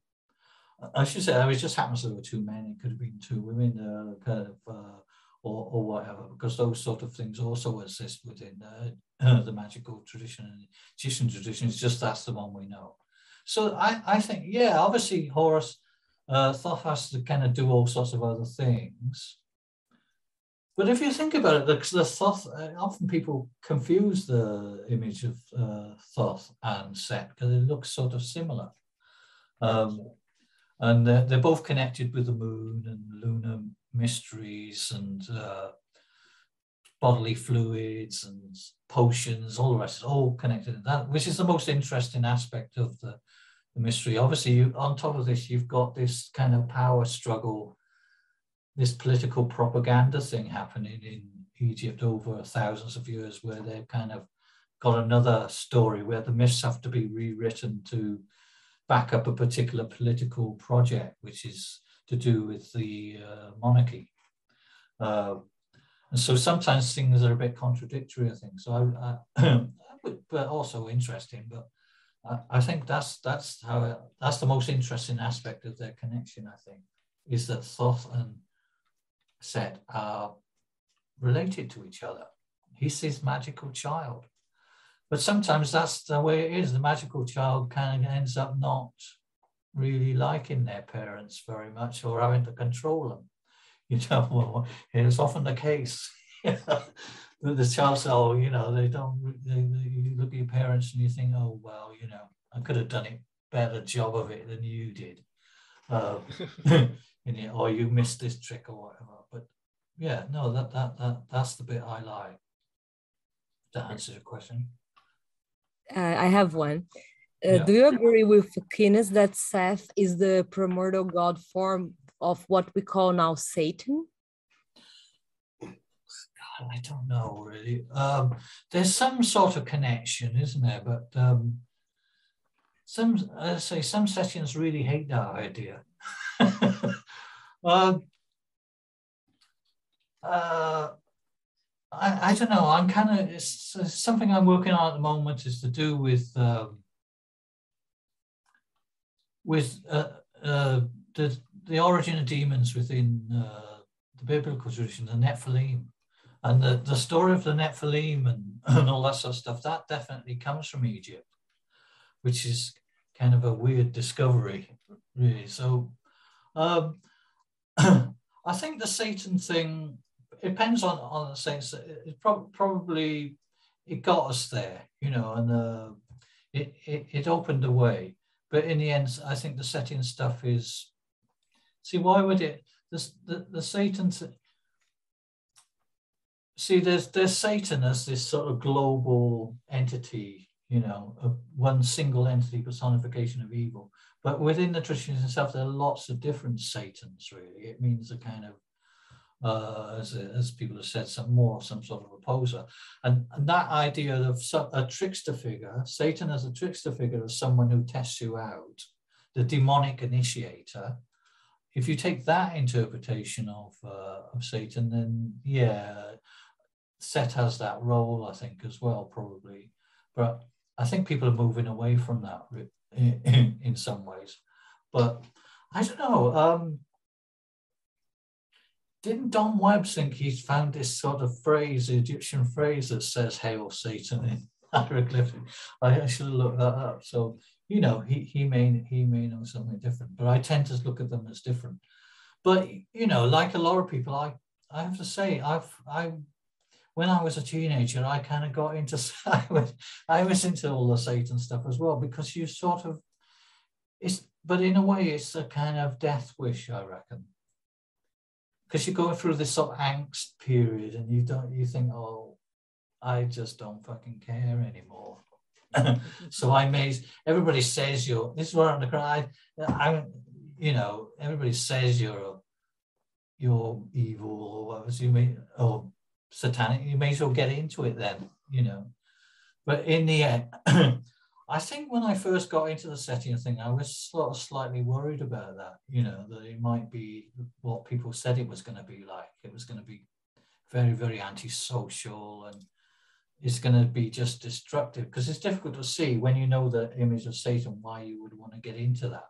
I should say, it just happens there were two men, it could have been two women, uh, kind of, uh, or, or whatever, because those sort of things also exist within uh, <clears throat> the magical tradition and Egyptian tradition. It's just that's the one we know. So I, I think, yeah, obviously Horus uh, Thoth has to kind of do all sorts of other things. But if you think about it, the, the Thoth, uh, often people confuse the image of uh, Thoth and Set because it looks sort of similar. Um, and they're, they're, both connected with the moon and lunar mysteries and uh, bodily fluids and potions, all the rest is all connected. in That, which is the most interesting aspect of the, the mystery. Obviously, you, on top of this, you've got this kind of power struggle this political propaganda thing happening in Egypt over thousands of years, where they've kind of got another story where the myths have to be rewritten to back up a particular political project, which is to do with the uh, monarchy. Uh, and so sometimes things are a bit contradictory, I think. So I, I <clears throat> but also interesting. But I, I think that's that's how that's the most interesting aspect of their connection. I think is that Thoth and Set are related to each other. He's his magical child. But sometimes that's the way it is. The magical child kind of ends up not really liking their parents very much or having to control them. <laughs> You know, well, it's often the case. <laughs> the child says, oh, you know, they don't, they, you look at your parents and you think, oh, well, you know, I could have done it better job of it than you did. Uh, <laughs> you, or you missed this trick or whatever. Yeah, no, that, that, that, that's the bit I like. That answers your question. Uh, I have one. Uh, yeah. Do you agree with Aquino that Seth is the primordial God form of what we call now Satan? I don't know really. Um, there's some sort of connection, isn't there? But um, some, I say, some Setians really hate that idea. <laughs> um, uh, I, I don't know. I'm kind of it's, it's, something I'm working on at the moment is to do with um, with uh, uh, the the origin of demons within uh, the biblical tradition, the Nephilim. And the, the story of the Nephilim and, <clears throat> and all that sort of stuff, that definitely comes from Egypt, which is kind of a weird discovery, really. So um, <clears throat> I think the Satan thing depends on, on the sense it pro- probably it got us there, you know, and uh, it, it, it opened the way. But in the end, I think the Setian stuff is see why would it the the, the Satan see there's there's Satan as this sort of global entity, you know, a, one single entity personification of evil. But within the traditions itself, there are lots of different Satans. Really, it means a kind of uh, as, as people have said, some more some sort of opposer, and, and that idea of a trickster figure, Satan as a trickster figure of someone who tests you out, the demonic initiator, if you take that interpretation of uh, of Satan, then yeah, Set has that role, I think, as well, probably. But I think people are moving away from that in, in some ways. But I don't know. Um, didn't Don Webb think he's found this sort of phrase, Egyptian phrase that says "Hail Satan" in <laughs> hieroglyphic? I, should looked that up. So you know, he he may he may know something different, but I tend to look at them as different. But you know, like a lot of people, I I have to say, I've I when I was a teenager, I kind of got into <laughs> I was I was into all the Satan stuff as well because you sort of it's but in a way it's a kind of death wish, I reckon. Because you're going through this sort of angst period and you don't you think, oh, I just don't fucking care anymore. <laughs> so I may everybody says you're this is where I'm cry. i'm you know, everybody says you're you're evil or whatever. You may or satanic, you may as well get into it then, you know. But in the end, <clears throat> I think when I first got into the Setian thing, I was sort of slightly worried about that, you know, that it might be what people said it was going to be like. It was going to be very, very antisocial and it's going to be just destructive because it's difficult to see when you know the image of Satan why you would want to get into that.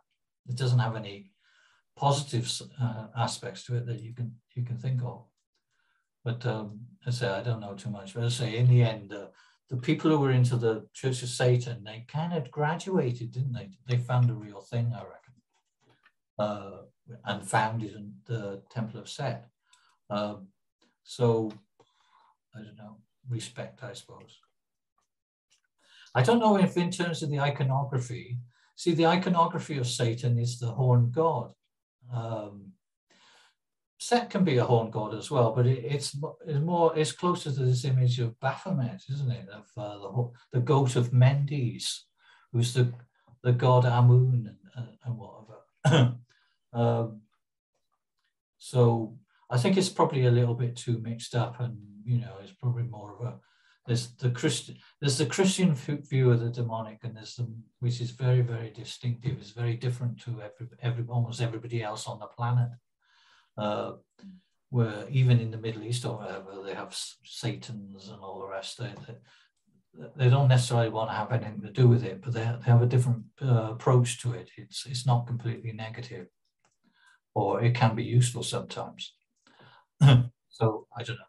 It doesn't have any positive uh, aspects to it that you can you can think of. But um, I say I don't know too much. But I say in the end, uh, the people who were into the Church of Satan, they kind of graduated, didn't they? They found a real thing, I reckon, uh, and founded the Temple of Set. Um, so I don't know, respect, I suppose. I don't know if, in terms of the iconography, see, the iconography of Satan is the horned god. Um, Set can be a horn god as well, but it, it's, it's more it's closer to this image of Baphomet, isn't it? Of uh, the, the goat of Mendes, who's the the god Amun and, and whatever. <clears throat> um, so I think it's probably a little bit too mixed up, and you know, it's probably more of a there's the Christian there's the Christian view of the demonic, and there's the which is very very distinctive. It's very different to every, every almost everybody else on the planet uh, where even in the Middle East or wherever they have Satans and all the rest. They, they, they don't necessarily want to have anything to do with it, but they, they have a different uh, approach to it. It's, it's not completely negative, or it can be useful sometimes. <clears throat> so I don't know.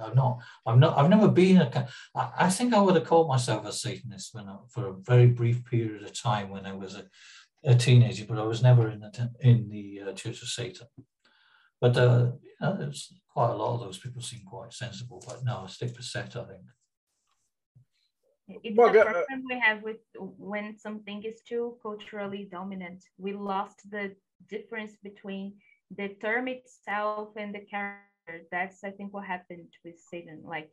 I'm not. I'm not. I've never been a. I, I think I would have called myself a Satanist when I, for a very brief period of time when I was a, a teenager, but I was never in the in the uh, Church of Satan. But uh, you know, there's quite a lot of those people seem quite sensible. But no, stick to Set, I think. It's well, the uh, problem we have with when something is too culturally dominant. We lost the difference between the term itself and the character. That's I think what happened with Satan. Like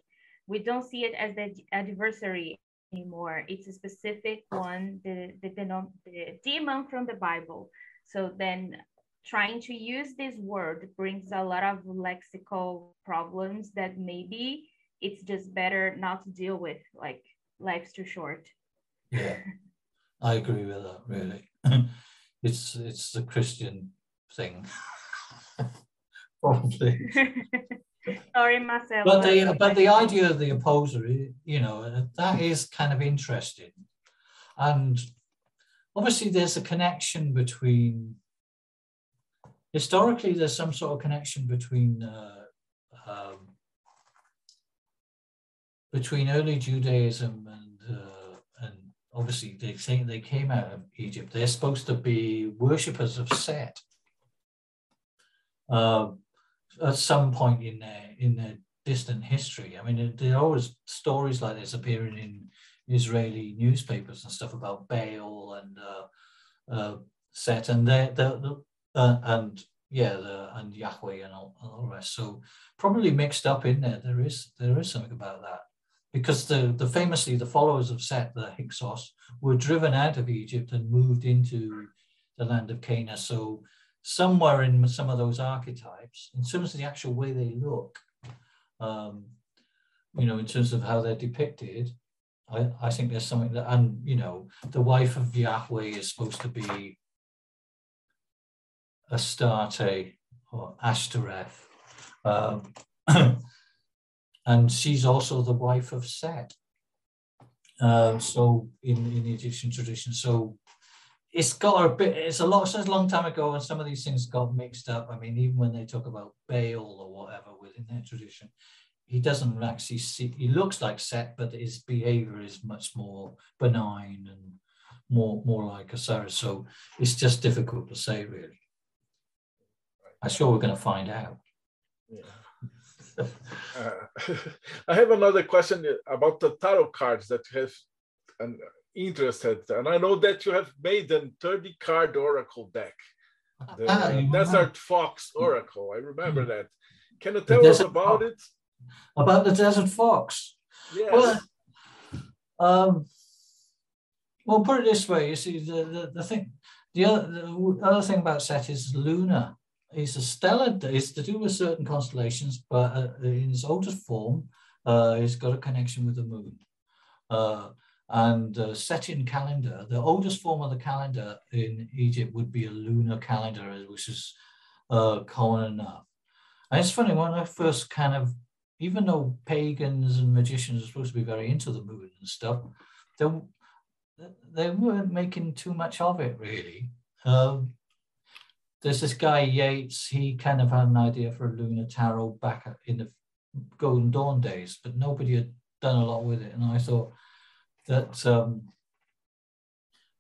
we don't see it as the adversary anymore. It's a specific one, the the, the, the demon from the Bible. So then trying to use this word brings a lot of lexical problems that maybe it's just better not to deal with like life's too short. Yeah. <laughs> I agree with that really. <laughs> It's it's the christian thing. <laughs> Probably. Sorry myself but the but the idea of the opposer you know that is kind of interesting. And obviously there's a connection between historically there's some sort of connection between uh, um, between early Judaism and uh, and obviously they say they came out of Egypt. They're supposed to be worshippers of Set. Uh, at some point in their in their distant history, I mean, there are always stories like this appearing in Israeli newspapers and stuff about Baal and uh, uh Set, and they're, they uh, and yeah, the, and Yahweh and all, all the rest. So probably mixed up in there. There is there is something about that because the, the famously the followers of Set, the Hyksos, were driven out of Egypt and moved into the land of Cana. So somewhere in some of those archetypes, in terms of the actual way they look, um, you know, in terms of how they're depicted, I, I think there's something that, and you know, the wife of Yahweh is supposed to be Astarte or Ashtoreth. Um, <clears throat> and she's also the wife of Set. Um, so in, in the Egyptian tradition, so it's got a bit. It's a lot. Since a long time ago, and some of these things got mixed up. I mean, even when they talk about Baal or whatever within their tradition, he doesn't actually see. He looks like Set, but his behavior is much more benign and more more like Osiris. So it's just difficult to say, really. I'm sure we're going to find out. Yeah. <laughs> uh, <laughs> I have another question about the tarot cards that you have an interested, and I know that you have made a 30 card oracle deck, the ah, Desert Fox Oracle. I remember that. Can you tell us about Fox. it? About the Desert Fox? Yes. Well, um, well, put it this way. You see, the, the, the thing, the other, the other thing about Set is lunar it's a stellar, it's to do with certain constellations, but uh, in its oldest form, uh, it's got a connection with the moon. Uh, and uh, Setian calendar, the oldest form of the calendar in Egypt would be a lunar calendar, which is uh, common enough. And it's funny, when I first kind of, even though pagans and magicians are supposed to be very into the moon and stuff, they, they weren't making too much of it really. Um, there's this guy Yeats. He kind of had an idea for a lunar tarot back in the Golden Dawn days, but nobody had done a lot with it. And I thought that um,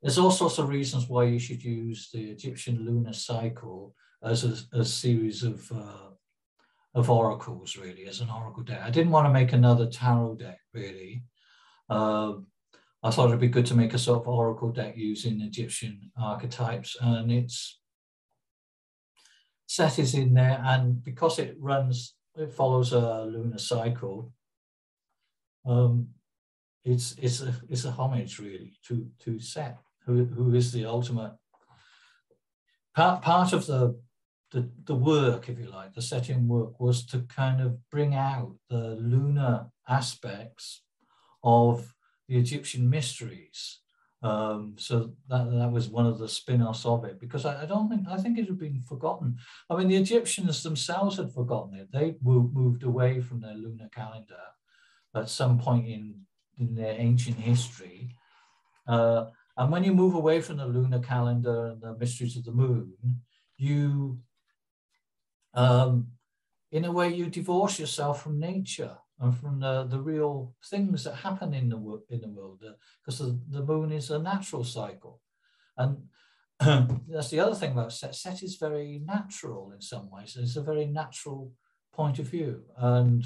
there's all sorts of reasons why you should use the Egyptian lunar cycle as a, a series of uh, of oracles, really, as an oracle deck. I didn't want to make another tarot deck, really. Uh, I thought it'd be good to make a sort of oracle deck using Egyptian archetypes, and it's set is in there, and because it runs, it follows a lunar cycle. Um, it's it's a it's a homage really to to Set, who who is the ultimate part part of the the, the work, if you like, the setting work was to kind of bring out the lunar aspects of the Egyptian mysteries um, so that, that was one of the spin-offs of it because I, I, don't think I think it had been forgotten. I mean, the Egyptians themselves had forgotten it. They moved away from their lunar calendar at some point in in their ancient history. Uh, and when you move away from the lunar calendar and the mysteries of the moon, you, um, in a way, you divorce yourself from nature and from the, the real things that happen in the in the world because the, the moon is a natural cycle and <clears throat> that's the other thing about Set. Set is very natural in some ways. It's a very natural point of view. And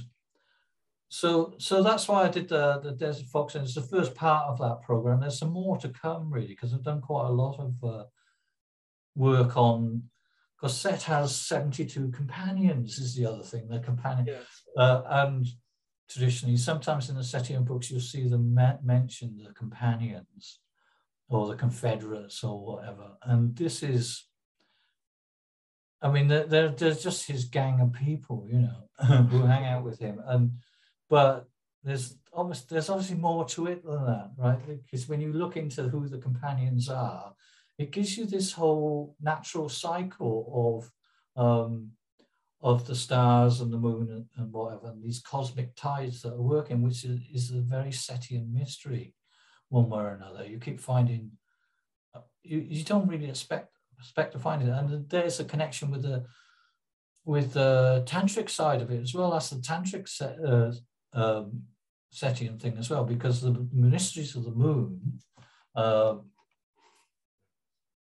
so so that's why I did the, the Desert Fox, and it's the first part of that program. There's some more to come, really, because I've done quite a lot of uh, work on, because Set has 72 companions, is the other thing, the companion. Yes. Uh, and traditionally, sometimes in the Setian books, you'll see them mention the companions or the Confederates or whatever. And this is, I mean, they're just his gang of people, you know, <laughs> who hang out with him. And but there's obviously there's obviously more to it than that, right? Because when you look into who the companions are, it gives you this whole natural cycle of um, of the stars and the moon and, and, whatever, and these cosmic tides that are working, which is, is a very Setian mystery, one way or another. You keep finding you, you don't really expect expect to find it, and there's a connection with the with the tantric side of it as well as the tantric set, uh, um, Setian thing as well, because the ministries of the moon, uh,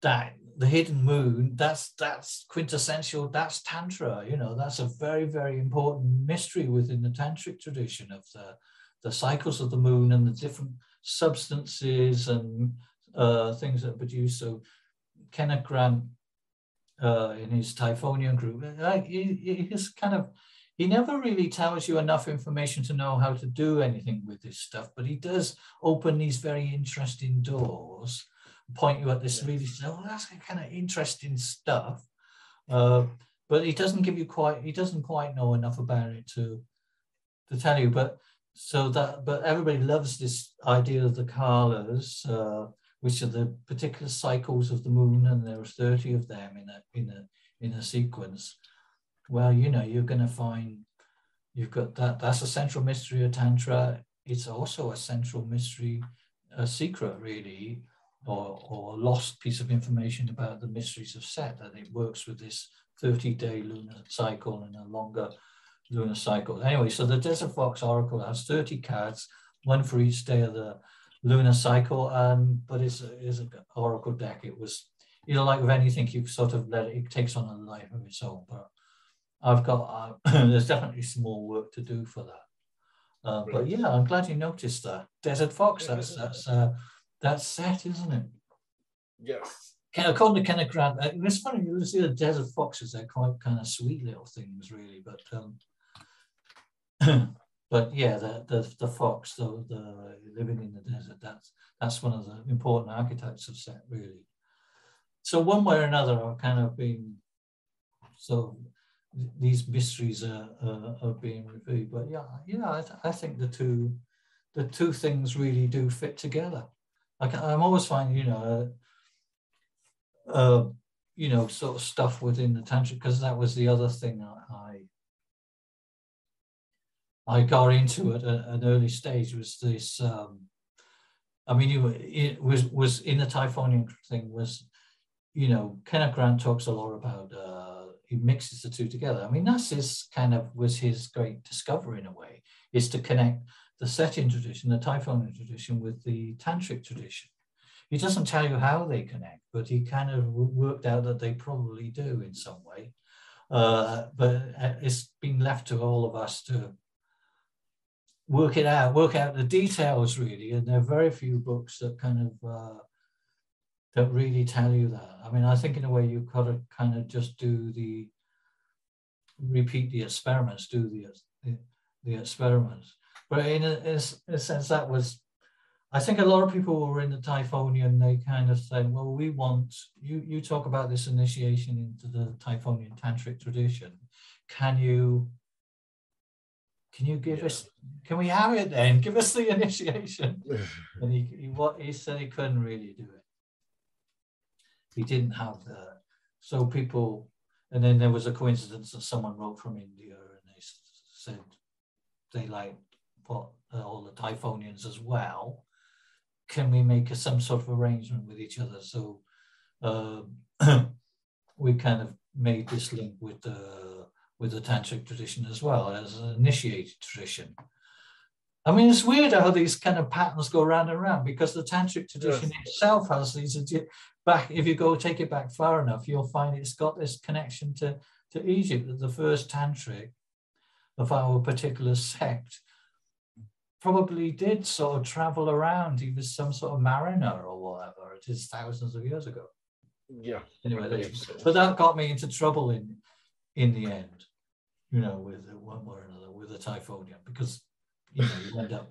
that the hidden moon, that's that's quintessential. That's tantra. You know, that's a very very important mystery within the tantric tradition of the the cycles of the moon and the different substances and uh, things that produce. So Kenneth Grant uh, in his Typhonian group, uh, he, he's kind of he never really tells you enough information to know how to do anything with this stuff, but he does open these very interesting doors, point you at this really, oh, that's kind of interesting stuff. Uh, but he doesn't give you quite, he doesn't quite know enough about it to, to tell you. But so that, but everybody loves this idea of the kalas, uh, which are the particular cycles of the moon, and there are 30 of them in a, in a, in a sequence well, you know, you're going to find you've got that. That's a central mystery of Tantra. It's also a central mystery, a secret, really, or, or lost piece of information about the mysteries of Set, that it works with this 30 day lunar cycle and a longer lunar cycle. Anyway, so the Desert Fox Oracle has 30 cards, one for each day of the lunar cycle, and but it's, it's an oracle deck. It was, you know, like with anything, you sort of let it, it takes on a life of its own. But I've got, uh, <clears throat> there's definitely some more work to do for that. Uh, but yeah, I'm glad you noticed that. Desert Fox, that's that's uh, that's set, isn't it? Yes. According to Kenneth Grant, uh, it's funny, you see the desert foxes, they're quite kind of sweet little things, really. But um, <clears throat> but yeah, the, the, the fox, the, the living in the desert, that's, that's one of the important archetypes of Set, really. So one way or another, I've kind of been so these mysteries are, are, are, being revealed. But yeah, yeah, I, th I, think the two the two things really do fit together. Like I'm always finding, you know, uh, uh, you know, sort of stuff within the tantra because that was the other thing I I got into at an early stage was this. Um, I mean, it was was in the Typhonian thing was, you know, Kenneth Grant talks a lot about. Uh, he mixes the two together. I mean, that's his kind of was his great discovery in a way, is to connect the Setian tradition, the Typhonian tradition with the Tantric tradition. He doesn't tell you how they connect, but he kind of worked out that they probably do in some way. Uh, but uh, it's been left to all of us to work it out, work out the details really. And there are very few books that kind of uh, that really tell you that. I mean, I think in a way you've got to kind of just do the repeat the experiments, do the the, the experiments. But in a, in a sense, that was, I think a lot of people were in the Typhonian, they kind of said, well, we want, you, you talk about this initiation into the Typhonian Tantric tradition. Can you, can you give yeah. us, can we have it then? Give us the <laughs> initiation. <laughs> and he, he, what, he said he couldn't really do it he didn't have that. So people, and then there was a coincidence that someone wrote from India and they said they like what uh, all the Typhonians as well. Can we make a, some sort of arrangement with each other? So uh, <clears throat> we kind of made this link with the with the tantric tradition as well as an initiated tradition. I mean, it's weird how these kind of patterns go round and round because the tantric tradition yes. itself has these back. If you go take it back far enough, you'll find it's got this connection to to Egypt. That The first tantric of our particular sect probably did sort of travel around. He was some sort of mariner or whatever. It is thousands of years ago. Yeah. Anyway, but that got me into trouble in in the end. You know, with one way or another, with the Typhonian, because you know, you end up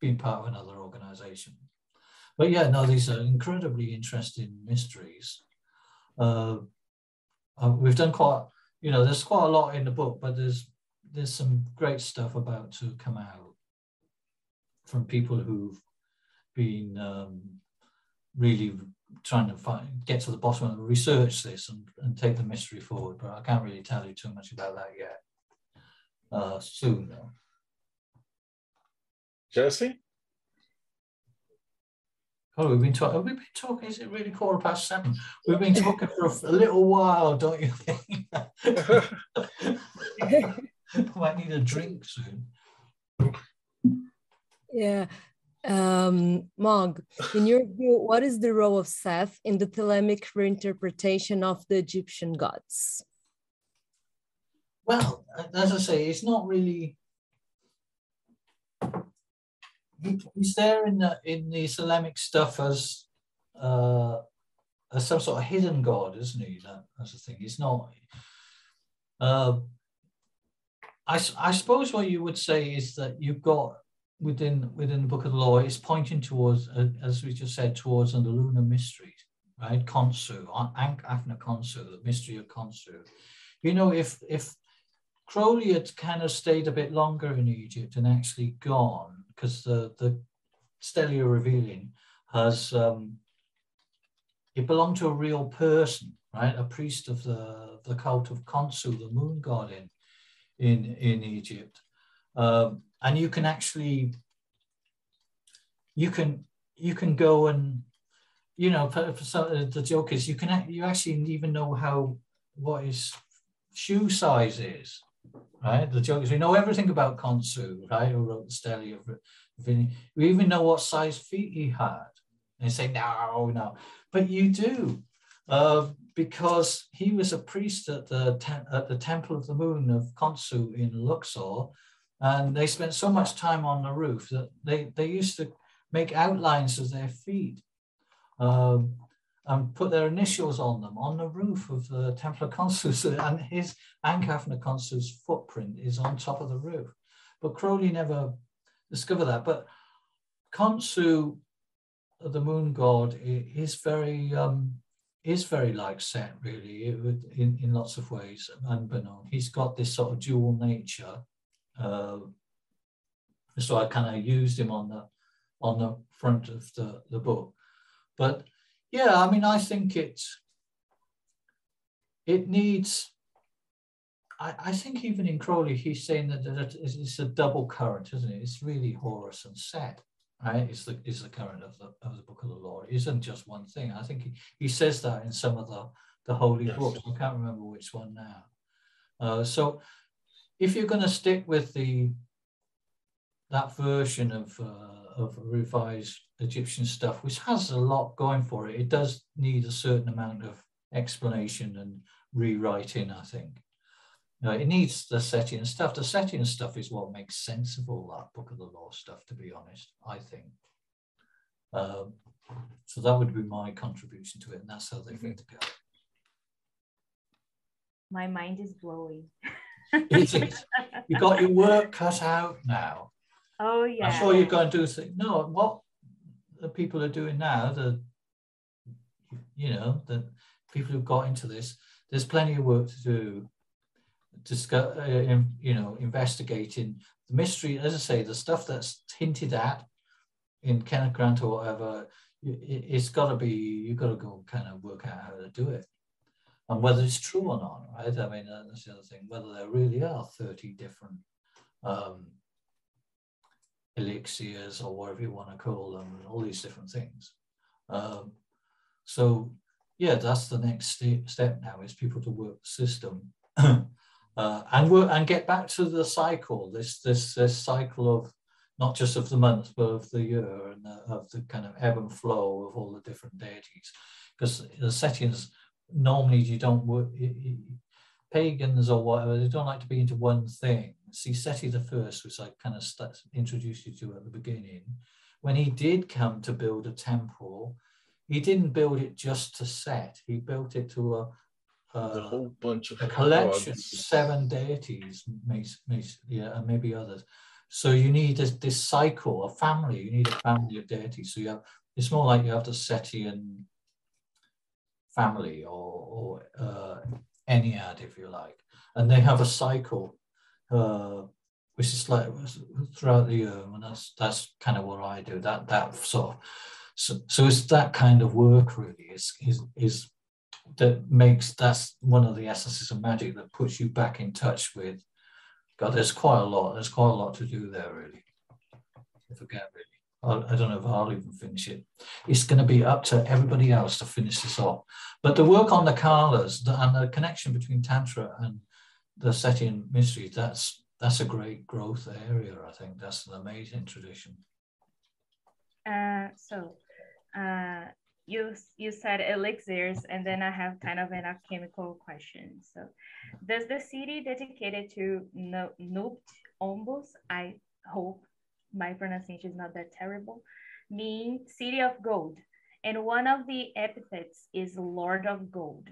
being part of another organization. But yeah, no, these are incredibly interesting mysteries. Uh, uh, we've done quite, you know, there's quite a lot in the book, but there's there's some great stuff about to come out from people who've been um, really trying to find, get to the bottom and research this and, and take the mystery forward. But I can't really tell you too much about that yet. Uh, soon, though. Jesse? Oh, we've been talking. We've been talking. Is it really quarter past seven? We've been talking for a, a little while, don't you think? <laughs> <laughs> Might need a drink soon. Yeah. Um, Mogg, in your view, what is the role of Seth in the Thelemic reinterpretation of the Egyptian gods? Well, as I say, it's not really he's there in the in the Thelemic stuff as uh, as some sort of hidden god, isn't he? That, that's the thing. He's not. Uh, I, I suppose what you would say is that you've got within within the book of the law is pointing towards, uh, as we just said, towards the lunar mysteries, right? Khonsu, Ankh Afna Khonsu, the mystery of Khonsu. You know, if if Crowley had kind of stayed a bit longer in Egypt and actually gone, because the, the Stele of Revealing has, um, it belonged to a real person, right? A priest of the, the cult of Khonsu, the moon god in, in, in Egypt. Um, and you can actually, you can, you can go and, you know, for, for some, the joke is you can, you actually even know how, what his shoe size is, right? The joke is we know everything about Khonsu right? Who wrote the Stele of Vinny. We even know what size feet he had. And they say, no, no. But you do, uh, because he was a priest at the, at the Temple of the Moon of Khonsu in Luxor. And they spent so much time on the roof that they, they used to make outlines of their feet. Um, and put their initials on them on the roof of the Temple of Consus, <laughs> and his Ankh Afna Khonsu's footprint is on top of the roof. But Crowley never discovered that. But Khonsu, the moon god, is very um, is very like Set, really, in, in lots of ways. And Benon, he's got this sort of dual nature. Uh, so I kind of used him on the on the front of the, the book. But yeah, I mean, I think it's it needs. I, I think even in Crowley, he's saying that, that it's a double current, isn't it? It's really Horus and Set, right? It's the is the current of the of the Book of the Law. It isn't just one thing. I think he, he says that in some of the the holy yes. books. I can't remember which one now. Uh, so, if you're going to stick with the that version of uh, of revised Egyptian stuff, which has a lot going for it. It does need a certain amount of explanation and rewriting, I think. it needs the setting and stuff. The setting and stuff is what makes sense of all that Book of the Law stuff, to be honest, I think. Um, so that would be my contribution to it, and that's how they need to go. My mind is blowing. <laughs> You got your work cut out now. Oh yeah. I'm sure you're going to do things. No, what the people are doing now, the you know, the people who've got into this, there's plenty of work to do. Discuss, uh, you know, investigating the mystery. As I say, the stuff that's hinted at in Kenneth Grant or whatever, it, it's got to be. You've got to go kind of work out how to do it and whether it's true or not, right? I mean, that's the other thing, whether there really are 30 different um, elixirs or whatever you want to call them, and all these different things. Um, so yeah, that's the next st step now is people to work the system <clears throat> uh, and work and get back to the cycle. This this this cycle of not just of the month, but of the year and the, of the kind of ebb and flow of all the different deities. Because the Setians normally you don't work, pagans or whatever, they don't like to be into one thing. See, Seti the first, which I kind of st- introduced you to at the beginning, when he did come to build a temple, he didn't build it just to Set. He built it to a, a, a whole bunch of a collection, gods. seven deities, yeah, and maybe others. So you need this, this cycle, a family. You need a family of deities. So you have it's more like you have the Setian family or, or uh, Ennead, if you like, and they have a cycle, uh, which is like throughout the year, and that's that's kind of what I do. That that sort of so, so it's that kind of work really is is is that makes that's one of the essences of magic that puts you back in touch with God. There's quite a lot. There's quite a lot to do there really. I forget really. I don't know if I'll even finish it. It's going to be up to everybody else to finish this off. But the work on the kalas and the connection between Tantra and the Setian mysteries, that's that's a great growth area. I think that's an amazing tradition. Uh, so uh, you you said elixirs, and then I have kind of an alchemical question. So, does the city dedicated to Nupt Ombos, I hope my pronunciation is not that terrible, mean city of gold? And one of the epithets is Lord of Gold.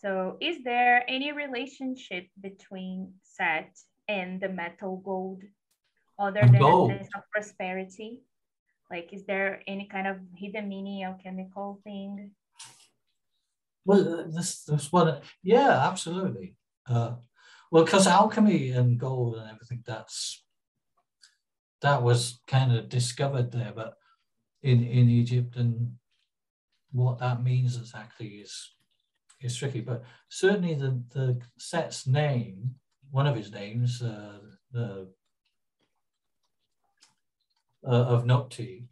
So, is there any relationship between Set and the metal gold other than gold. a sense of prosperity? Like, is there any kind of hidden meaning alchemical thing? Well, uh, this this one, yeah, absolutely. Uh, well, because alchemy and gold and everything that's that was kind of discovered there, but in in Egypt and what that means exactly is is tricky. But certainly the the set's name, one of his names, uh, the uh, of Nupti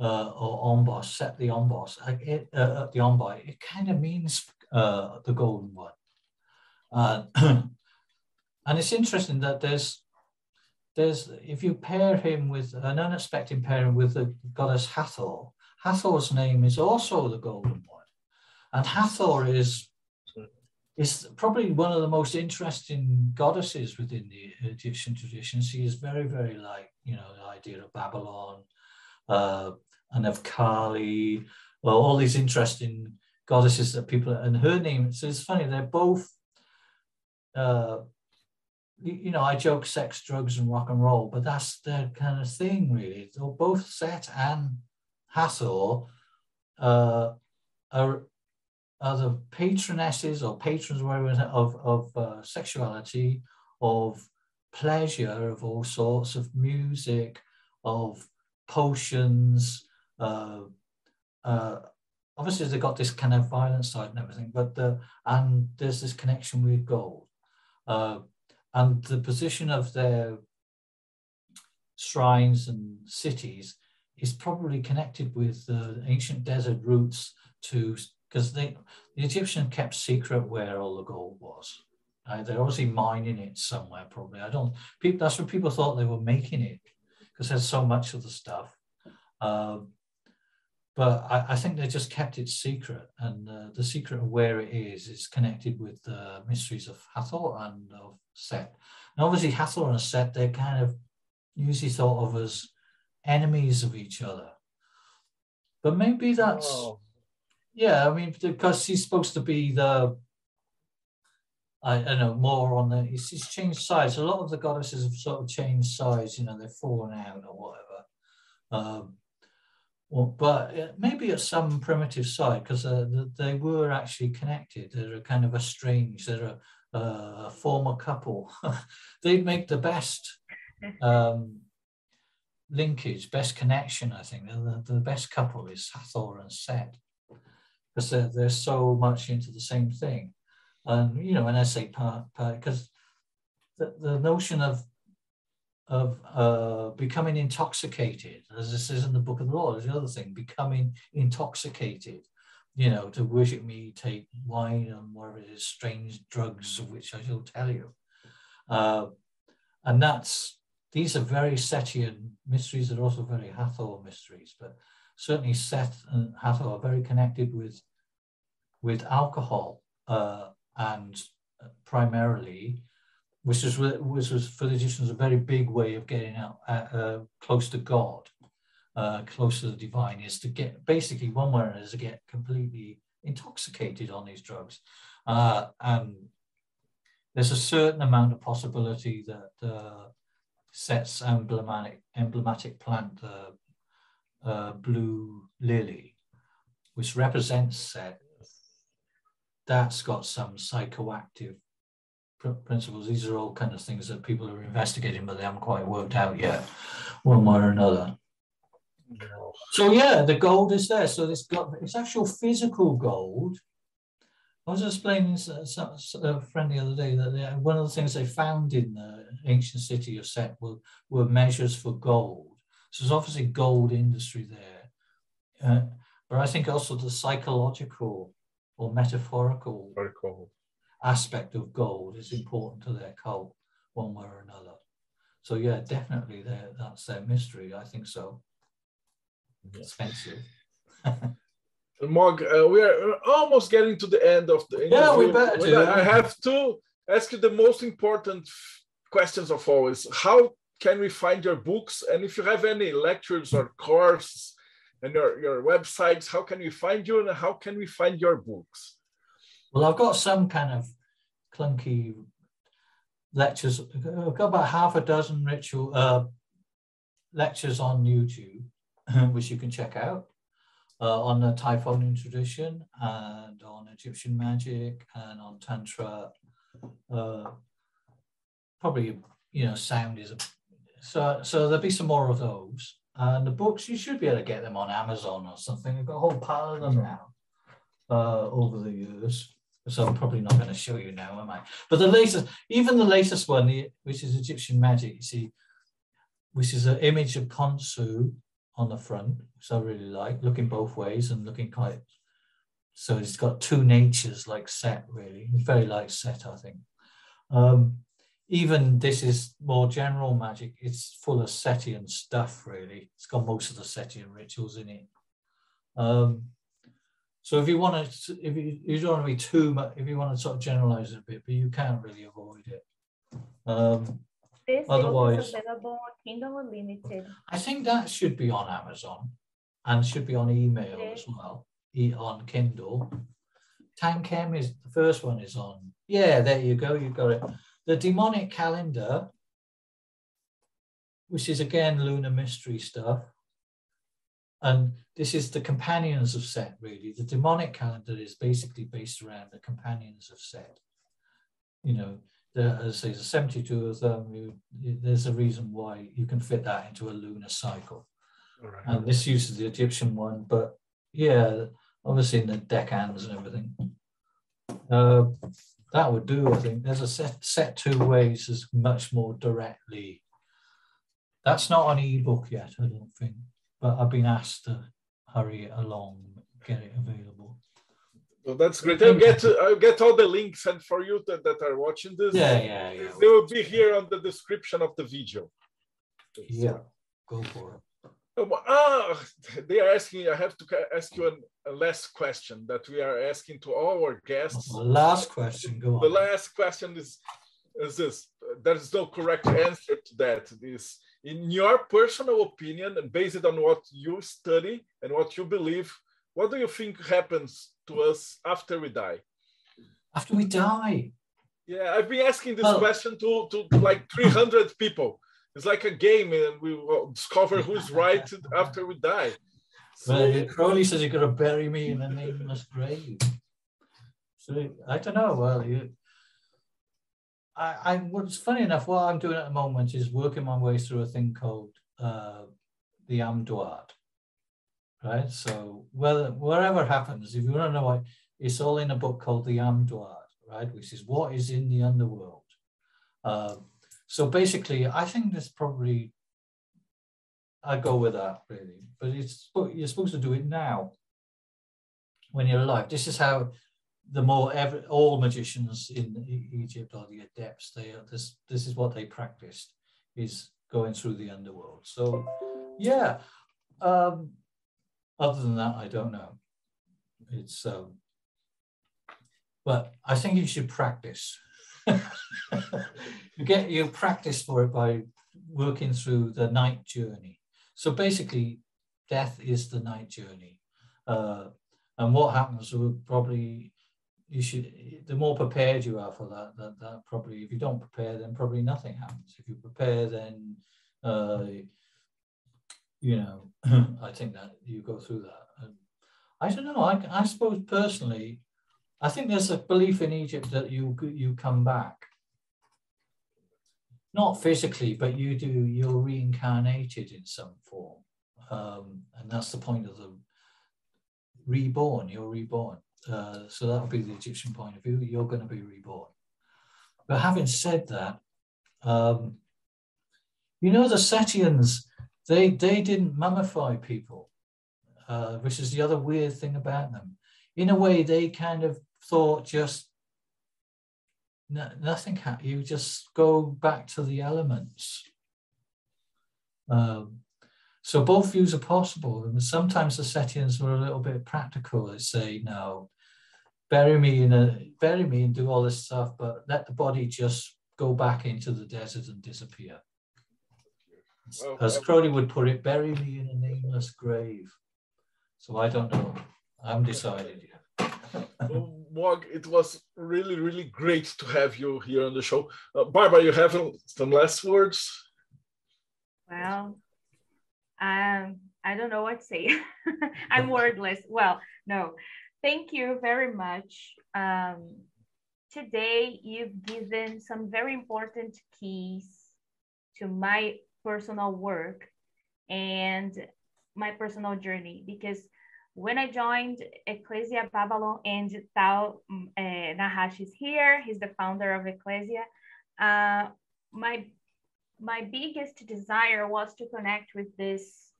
uh, or Ombos, set the Ombos, it, uh, the Ombai, it kind of means uh, the golden one. Uh, <clears throat> and it's interesting that there's, there's if you pair him with an unexpected pairing with the goddess Hathor, Hathor's name is also the golden one. And Hathor is is probably one of the most interesting goddesses within the Egyptian tradition. She is very, very like, you know, the idea of Babylon uh, and of Kali, well, all these interesting goddesses that people, and her name, so it's funny, they're both, uh, you know, I joke sex, drugs, and rock and roll, but that's the kind of thing, really. They're both Set and Hathor uh, are are the patronesses or patrons of, of uh, sexuality, of pleasure of all sorts, of music, of potions. Uh, uh, obviously, they've got this kind of violent side and everything, but the, and there's this connection with gold. And the position of their shrines and cities is probably connected with the ancient desert routes to because the Egyptians kept secret where all the gold was. Uh, they're obviously mining it somewhere, probably. I don't. People, that's what people thought they were making it because there's so much of the stuff. Um, but I, I, think they just kept it secret, and uh, the secret of where it is is connected with the mysteries of Hathor and of Set. And obviously, Hathor and a Set they're kind of usually thought of as enemies of each other. But maybe that's oh. Yeah, I mean, because he's supposed to be the, I, don't know, more on the, he's, he's changed sides. A lot of the goddesses have sort of changed sides, you know, they've fallen out or whatever. Um, well, but maybe at some primitive side, because uh, they were actually connected. They're a kind of estranged, they're a, a former couple. <laughs> They'd make the best um, linkage, best connection, I think. The, the best couple is Hathor and Set because they're, they're so much into the same thing. And, you know, when I say part, because the, the notion of of uh, becoming intoxicated, as this is in the book of the law, is the other thing, becoming intoxicated, you know, to worship me, take wine and whatever it is, strange drugs, of which I shall tell you. Uh, and that's these are very Setian mysteries. They're also very Hathor mysteries, but certainly Seth and Hathor are very connected with with alcohol uh, and primarily, which was which was for the Egyptians a very big way of getting out uh, uh, close to God, uh, close to the divine, is to get basically one way or another is to get completely intoxicated on these drugs, uh, and there's a certain amount of possibility that uh, Set's emblematic emblematic plant, uh, blue lily, which represents Set, that's got some psychoactive principles. These are all kind of things that people are investigating, but they haven't quite worked out yet, one way or another. So yeah, the gold is there. So it's got it's actual physical gold. I was explaining to a friend the other day that one of the things they found in the ancient city of Set were, were measures for gold. So there's obviously gold industry there. Uh, but I think also the psychological or metaphorical, metaphorical aspect of gold is important to their cult one way or another. So yeah, definitely that's their mystery. I think so. Expensive. <laughs> Mogg, uh, we are almost getting to the end of the interview. Yeah, we better. I have to ask you the most important questions of all is How can we find your books? And if you have any lectures or courses and your, your websites, how can we find you and how can we find your books? Well, I've got some kind of clunky lectures. I've got about half a dozen ritual uh, lectures on YouTube, <laughs> which you can check out uh, on the Typhonian tradition and on Egyptian magic and on Tantra. Uh, probably, you know, sound is a so so there'll be some more of those. And the books, you should be able to get them on Amazon or something. I've got a whole pile of them now uh, over the years. So I'm probably not going to show you now, am I? But the latest, even the latest one, which is Egyptian magic, you see, which is an image of Khonsu on the front, which I really like, looking both ways and looking quite. So it's got two natures like Set, really. It's very light Set, I think. Um, even this is more general magic. It's full of Setian stuff, really. It's got most of the Setian rituals in it. Um, so if you want to, if you, you don't want to be too much, if you want to sort of generalize it a bit, but you can't really avoid it. Um, this otherwise, is available on Kindle Unlimited. I think that should be on Amazon and should be on email as well, on Kindle. Tankhem is the first one is on. Yeah, there you go. You've got it the demonic calendar, which is again lunar mystery stuff. And this is the companions of Set, really. The demonic calendar is basically based around the companions of Set. You know, there, as I say, there's 72 of them. You, there's a reason why you can fit that into a lunar cycle. Right. And this uses the Egyptian one, but yeah, obviously in the decans and everything. Uh, that would do, I think. There's a set, set two ways is much more directly. That's not on ebook yet, I don't think, but I've been asked to hurry it along, get it available. Well, that's great. I'll get I'll get all the links and for you that, that are watching this. Yeah, yeah, yeah. They will be here on the description of the video. Yeah, go for it. Ah, they are asking. I have to ask you a, a last question that we are asking to all our guests. Oh, last question. Go on. The last question is is this. There is no correct answer to that. This, in your personal opinion, and based on what you study and what you believe, what do you think happens to us after we die? After we die. Yeah, I've been asking this well, question to, to like 300 people it's like a game and we will discover who's right after we die. So, well, Crowley says you're going to bury me in a nameless grave. So I don't know. Well, you, I, I, what's funny enough, what I'm doing at the moment is working my way through a thing called uh, the Amduat. Right. So whether wherever happens, if you want to know why, it's all in a book called the Amduat, right, which is what is in the underworld. Uh, so basically, I think that's probably, I go with that really, but it's you're supposed to do it now when you're alive. This is how the more ever, all magicians in Egypt are the adepts, they are, this, this is what they practiced is going through the underworld. So, yeah. Um, other than that, I don't know. It's, um, but I think you should practice. <laughs> you get you practice for it by working through the night journey. So basically, death is the night journey. Uh, and what happens will probably you should the more prepared you are for that, that that probably if you don't prepare then probably nothing happens if you prepare then uh, you know <clears throat> i think that you go through that and i don't know I, I suppose personally i think there's a belief in egypt that you you come back not physically but you do you're reincarnated in some form um, and that's the point of the reborn you're reborn uh, so that would be the Egyptian point of view. You're going to be reborn. But having said that, um, you know the Setians, they they didn't mummify people, uh, which is the other weird thing about them. In a way, they kind of thought just no, nothing. You just go back to the elements. Um, so both views are possible. And sometimes the Setians were a little bit practical. They say, no, bury me in a bury me and do all this stuff, but let the body just go back into the desert and disappear. Well, As Crowley would put it, bury me in a nameless grave. So I don't know. I haven't decided yet. well, Mogg, it was really, really great to have you here on the show. Uh, Barbara, you have some last words? Well, um, I don't know what to say. <laughs> I'm wordless. Well, no, thank you very much. Um, today, you've given some very important keys to my personal work and my personal journey because when I joined Ecclesia Babalon and Tao uh, Nahash is here, he's the founder of Ecclesia. Uh, my my biggest desire was to connect with this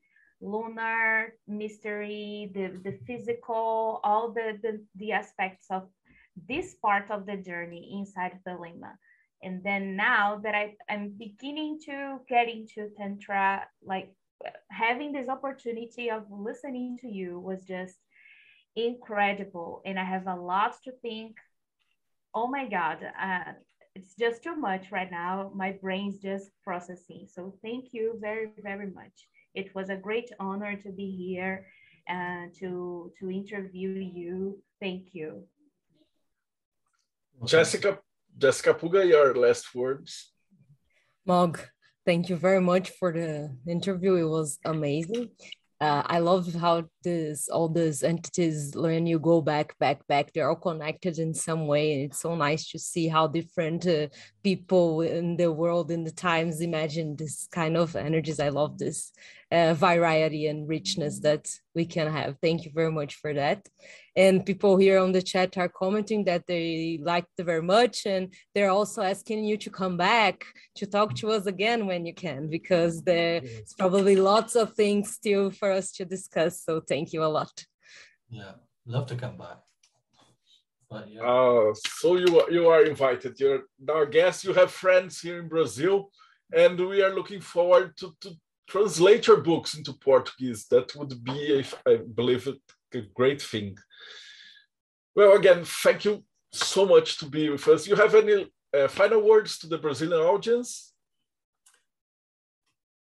lunar mystery, the, the physical, all the, the, the aspects of this part of the journey inside Thelema. And then now that I, I'm beginning to get into Tantra, like having this opportunity of listening to you was just incredible. And I have a lot to think. Oh my God, uh, it's just too much right now. My brain's just processing. So thank you very, very much. It was a great honor to be here and to, to interview you. Thank you. Jessica, Jessica Puga, your last words. Mogg, thank you very much for the interview. It was amazing uh, I love how this all these entities when you go back, back, back, they're all connected in some way. and It's so nice to see how different uh, people in the world in the times imagine this kind of energies. I love this uh, variety and richness that we can have. Thank you very much for that. And people here on the chat are commenting that they liked it very much. And they're also asking you to come back to talk to us again when you can, because there's probably lots of things still for us to discuss. So thank you a lot. Yeah, love to come back. But yeah. Uh, so you, you are invited. You're our guest. You have friends here in Brazil. And we are looking forward to, to translate your books into Portuguese. That would be, if I believe, it, a great thing. Well, again, thank you so much to be with us. You have any uh, final words to the Brazilian audience?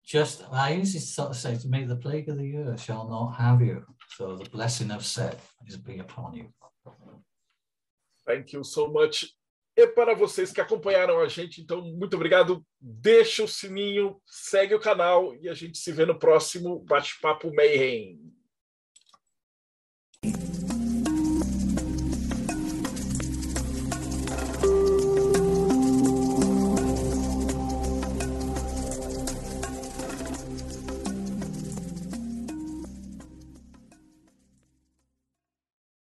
Just, I usually sort of say to me, the plague of the year shall not have you. So the blessing of Set is be upon you. Thank you so much. E para vocês que acompanharam a gente, então, muito obrigado. Deixa o sininho, segue o canal e a gente se vê no próximo Bate-Papo Mayhem.